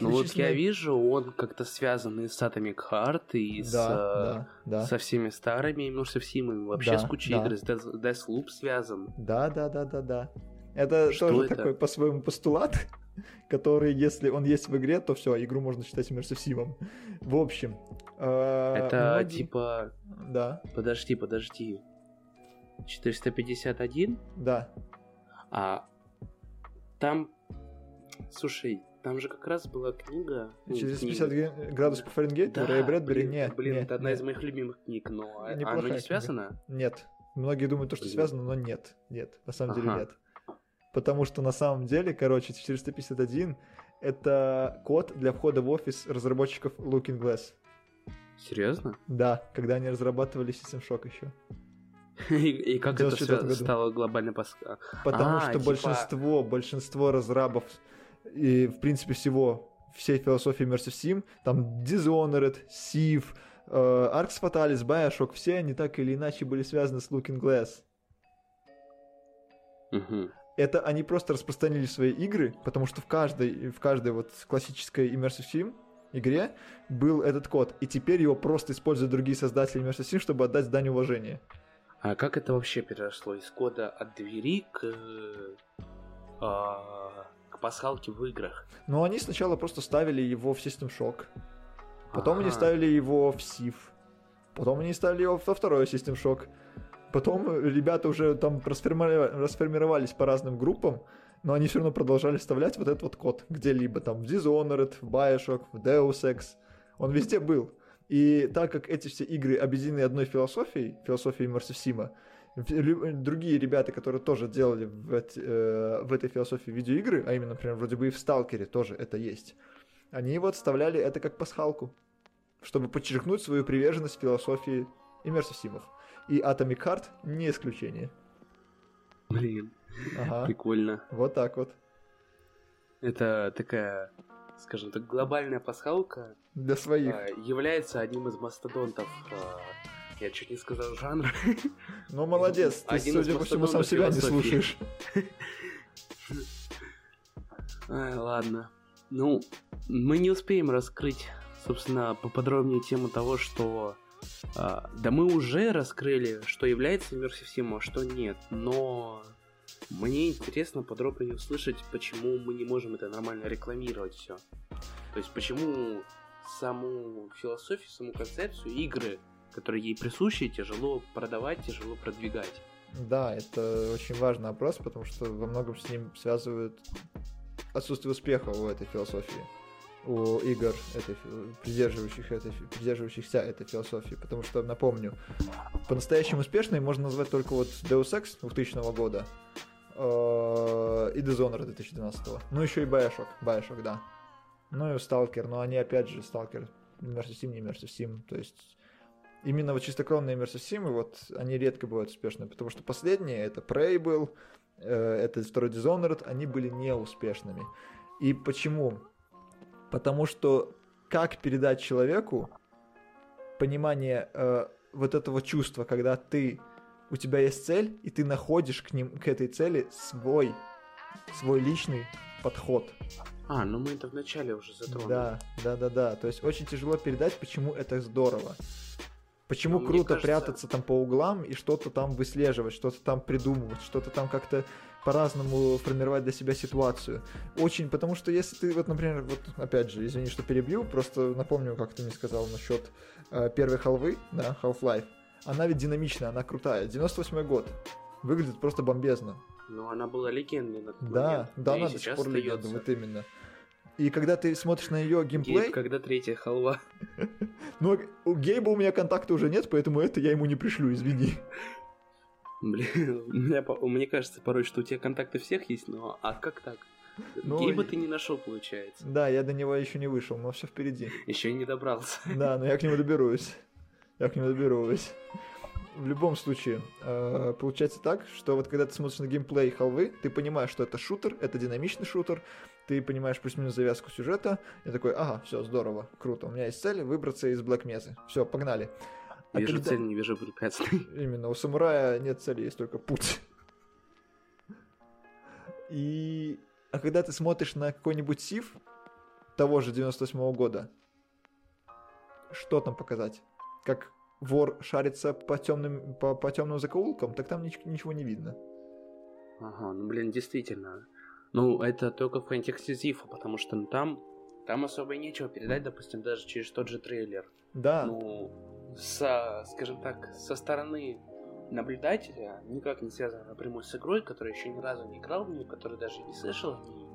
Ну вот я Отличительный- вижу, он как-то связан и с Atomic Heart, и с, Да, э, да, да. со всеми старыми, со всеми, вообще Да, с кучей да. игр, с Death- Deathloop связан. Да, да, да, да, да. Это Что тоже это? такой по-своему постулат, который, если он есть в игре, то все, игру можно считать иммерсивом. В общем. э, Это многие- типа... Да, Подожди, подожди. 451? да. А там... Слушай, там же как раз была книга... ну, 450 книга. г- градусов по Фаренгейту, Да, Рэй Брэдбери, блин, нет. Блин, нет, это одна из нет, моих любимых книг, но Неплохая оно не книга. связано? Нет. Многие думают, то, что Блин. связано, но нет. Нет, на самом деле Ага. нет. Потому что на самом деле, короче, 451 это код для входа в офис разработчиков Looking Glass. Серьезно? Да, когда они разрабатывали System Shock еще. И, и как это 94 свя- году. стало глобальной паска? Потому А, что типа- большинство, большинство разрабов и, в принципе, всего, всей философии Immersive Sim, там Dishonored, Civ, э, Arx Fatalis, Bioshock, все они так или иначе были связаны с Looking Glass. Мгм. Это они просто распространили свои игры, потому что в каждой, в каждой вот классической Immersive Sim игре был этот код, и теперь его просто используют другие создатели Immersive Sim, чтобы отдать дань уважения. А как это вообще переросло из кода от двери к, э, а, к пасхалке в играх? Но они сначала просто ставили его в System Shock, Потом они ставили его в Сив. Потом они ставили его во второй System Shock. Потом ребята уже там расформировали- расформировались по разным группам, но они все равно продолжали вставлять вот этот вот код где-либо, там в Dishonored, в Bioshock, в Deus Ex. Он везде был. И так как эти все игры объединены одной философией, философией лю- другие ребята, которые тоже делали в, эти- э, в этой философии видеоигры, а именно, например, вроде бы и в Сталкере тоже это есть, они вот вставляли это как пасхалку, чтобы подчеркнуть свою приверженность философии Immersive Симов. И Atomic Heart не исключение. Блин, Ага, прикольно. вот так вот. Это такая, скажем так, глобальная пасхалка Для своих. а, является одним из мастодонтов. а, я чуть не сказал жанра. Ну, молодец, ты, Один судя по всему, сам себя не слушаешь. Ай, ладно. Ну, мы не успеем раскрыть, собственно, поподробнее тему того, что... а, да мы уже раскрыли, что является Immersive Sim, а что нет, но мне интересно подробнее услышать, почему мы не можем это нормально рекламировать все. То есть, почему саму философию, саму концепцию игры которые ей присущи, тяжело продавать, тяжело продвигать. Да, это очень важный вопрос, потому что во многом с ним связывают отсутствие успеха у этой философии, у игр, этой, придерживающих этой, придерживающихся этой философии. Потому что, напомню, по-настоящему успешной можно назвать только вот Deus Ex 2000 года и Dishonored 2012. Ну, еще и Bioshock, Bioshock, да. Ну и Stalker, но они опять же Stalker, Immersive Sim, не Immersive Sim, то есть именно вот чистокровные Immersive Sim, вот они редко бывают успешными, потому что последние, это Prey был, э, это второй Dishonored, они были неуспешными. И почему? Потому что как передать человеку понимание э, вот этого чувства, когда ты у тебя есть цель, и ты находишь к ним, к этой цели свой, свой личный подход. А, ну мы это вначале уже затронули. Да, да, да, да. То есть очень тяжело передать, почему это здорово. Почему ну, круто кажется... прятаться там по углам и что-то там выслеживать, что-то там придумывать, что-то там как-то по-разному формировать для себя ситуацию. Очень, потому что если ты, вот, например, вот опять же, извини, что перебью, просто напомню, как ты мне сказал насчет э, первой халвы, да, Half-Life. Она ведь динамичная, она крутая. 98 год. Выглядит просто бомбезно. Ну, она была легендой на тот Да, момент. да, она до сих пор легенда, вот именно. И когда ты смотришь на ее геймплей... Гейб, когда третья халва. ну, у Гейба у меня контакта уже нет, поэтому это я ему не пришлю, извини. Блин, у меня, мне кажется порой, что у тебя контакты всех есть, но а как так? Ну, Гейба ты не нашел, получается. Да, я до него еще не вышел, но все впереди. Еще и не добрался. Да, но я к нему доберусь. Я к нему доберусь в любом случае, э, получается так, что вот когда ты смотришь на геймплей халвы, ты понимаешь, что это шутер, это динамичный шутер, ты понимаешь плюс-минус завязку сюжета, и такой, ага, все, здорово, круто, у меня есть цель выбраться из Блэк Мезы. Все, погнали. А вижу когда... цель, не вижу препятствий. Именно, у самурая нет цели, есть только путь. И... А когда ты смотришь на какой-нибудь сив того же 98 -го года, что там показать? Как вор шарится по темным, по, по темным закоулкам, так там нич- ничего не видно. Ага, ну блин, действительно. Ну, это только в контексте Зифа, потому что ну, там, там особо и нечего передать, допустим, даже через тот же трейлер. Да. Ну, со, скажем так, со стороны наблюдателя, никак не связано напрямую с игрой, который еще ни разу не играл в нее, который даже не слышал о ней.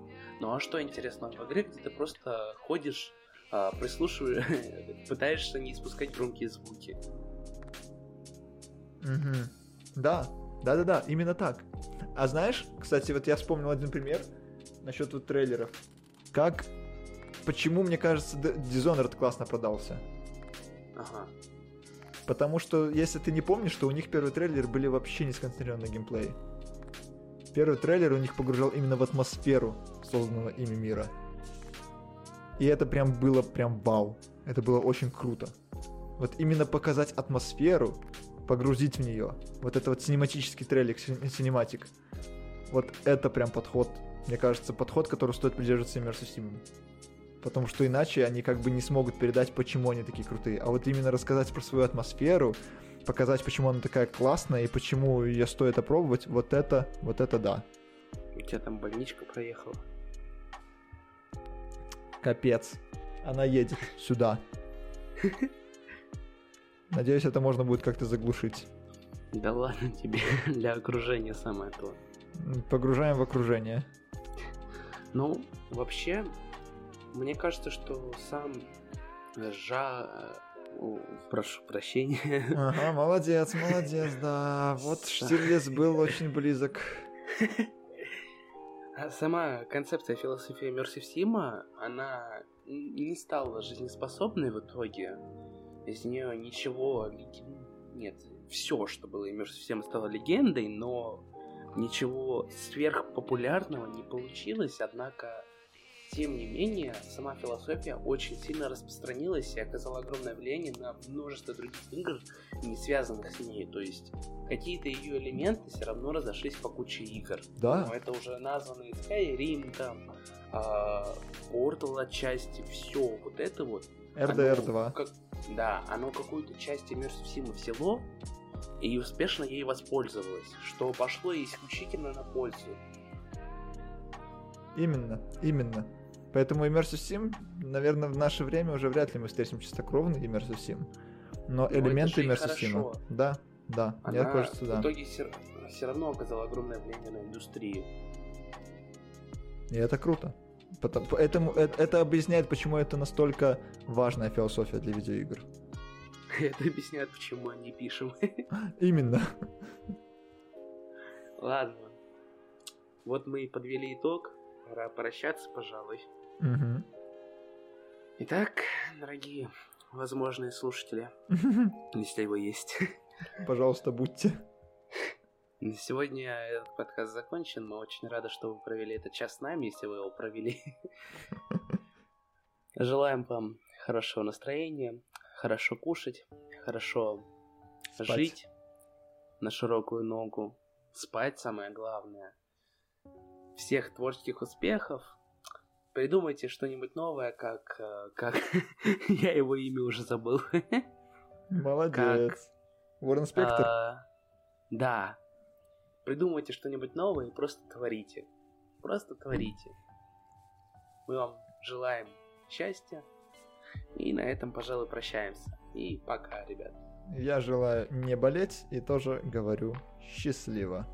Ну а что интересного в игре, где ты просто ходишь а, прислушиваешь, пытаешься не испускать громкие звуки. Угу. Да, да-да-да, именно так. А знаешь, кстати, вот я вспомнил один пример насчет вот трейлеров. Как, почему, мне кажется, Dishonored классно продался. Ага. Потому что, если ты не помнишь, что у них первый трейлер были вообще не сконцентрированы на геймплее. Первый трейлер у них погружал именно в атмосферу созданного ими мира. И это прям было прям вау. Это было очень круто. Вот именно показать атмосферу, погрузить в нее. Вот это вот синематический трейлик, синематик. Вот это прям подход. Мне кажется, подход, который стоит придерживаться Immersive Sim. Потому что иначе они как бы не смогут передать, почему они такие крутые. А вот именно рассказать про свою атмосферу, показать, почему она такая классная и почему ее стоит опробовать, вот это, вот это да. У тебя там больничка проехала. Капец. Она едет сюда. Надеюсь, это можно будет как-то заглушить. Да ладно тебе, для окружения самое то. Погружаем в окружение. Ну, вообще, мне кажется, что сам Жа... Прошу прощения. Ага, молодец, молодец, да. Вот Штирлиц был очень близок. А сама концепция философии Sim, она не стала жизнеспособной в итоге. Из нее ничего... Нет, все, что было Sim, стало легендой, но ничего сверхпопулярного не получилось, однако тем не менее, сама философия очень сильно распространилась и оказала огромное влияние на множество других игр, не связанных с ней. То есть какие-то ее элементы все равно разошлись по куче игр. Да. Но это уже названные Skyrim, там, а, Portal отчасти, все вот это вот. RDR 2. Как, да, оно какую-то часть Sim взяло и успешно ей воспользовалось, что пошло исключительно на пользу. Именно, именно. Поэтому Immersive Sim, наверное, в наше время уже вряд ли мы встретим чистокровный Immersive Sim. Но, Но элементы Immersive Sim. Да, да, Она мне кажется, да. В итоге все, все равно оказала огромное влияние на индустрию. И это круто. Поэтому это, это объясняет, почему это настолько важная философия для видеоигр. Это объясняет, почему мы не пишем. Именно. Ладно. Вот мы и подвели итог. Пора прощаться, пожалуй. Угу. Итак, дорогие возможные слушатели, если его есть. Пожалуйста, будьте. На сегодня этот подкаст закончен. Мы очень рады, что вы провели этот час с нами, если вы его провели. Желаем вам хорошего настроения, хорошо кушать, хорошо Спать. жить на широкую ногу, спать самое главное. Всех творческих успехов. Придумайте что-нибудь новое, как... Э, как... Я его имя уже забыл. Молодец. Ворон Спектр? А, да. Придумайте что-нибудь новое и просто творите. Просто творите. Мы вам желаем счастья. И на этом, пожалуй, прощаемся. И пока, ребят. Я желаю не болеть и тоже говорю счастливо.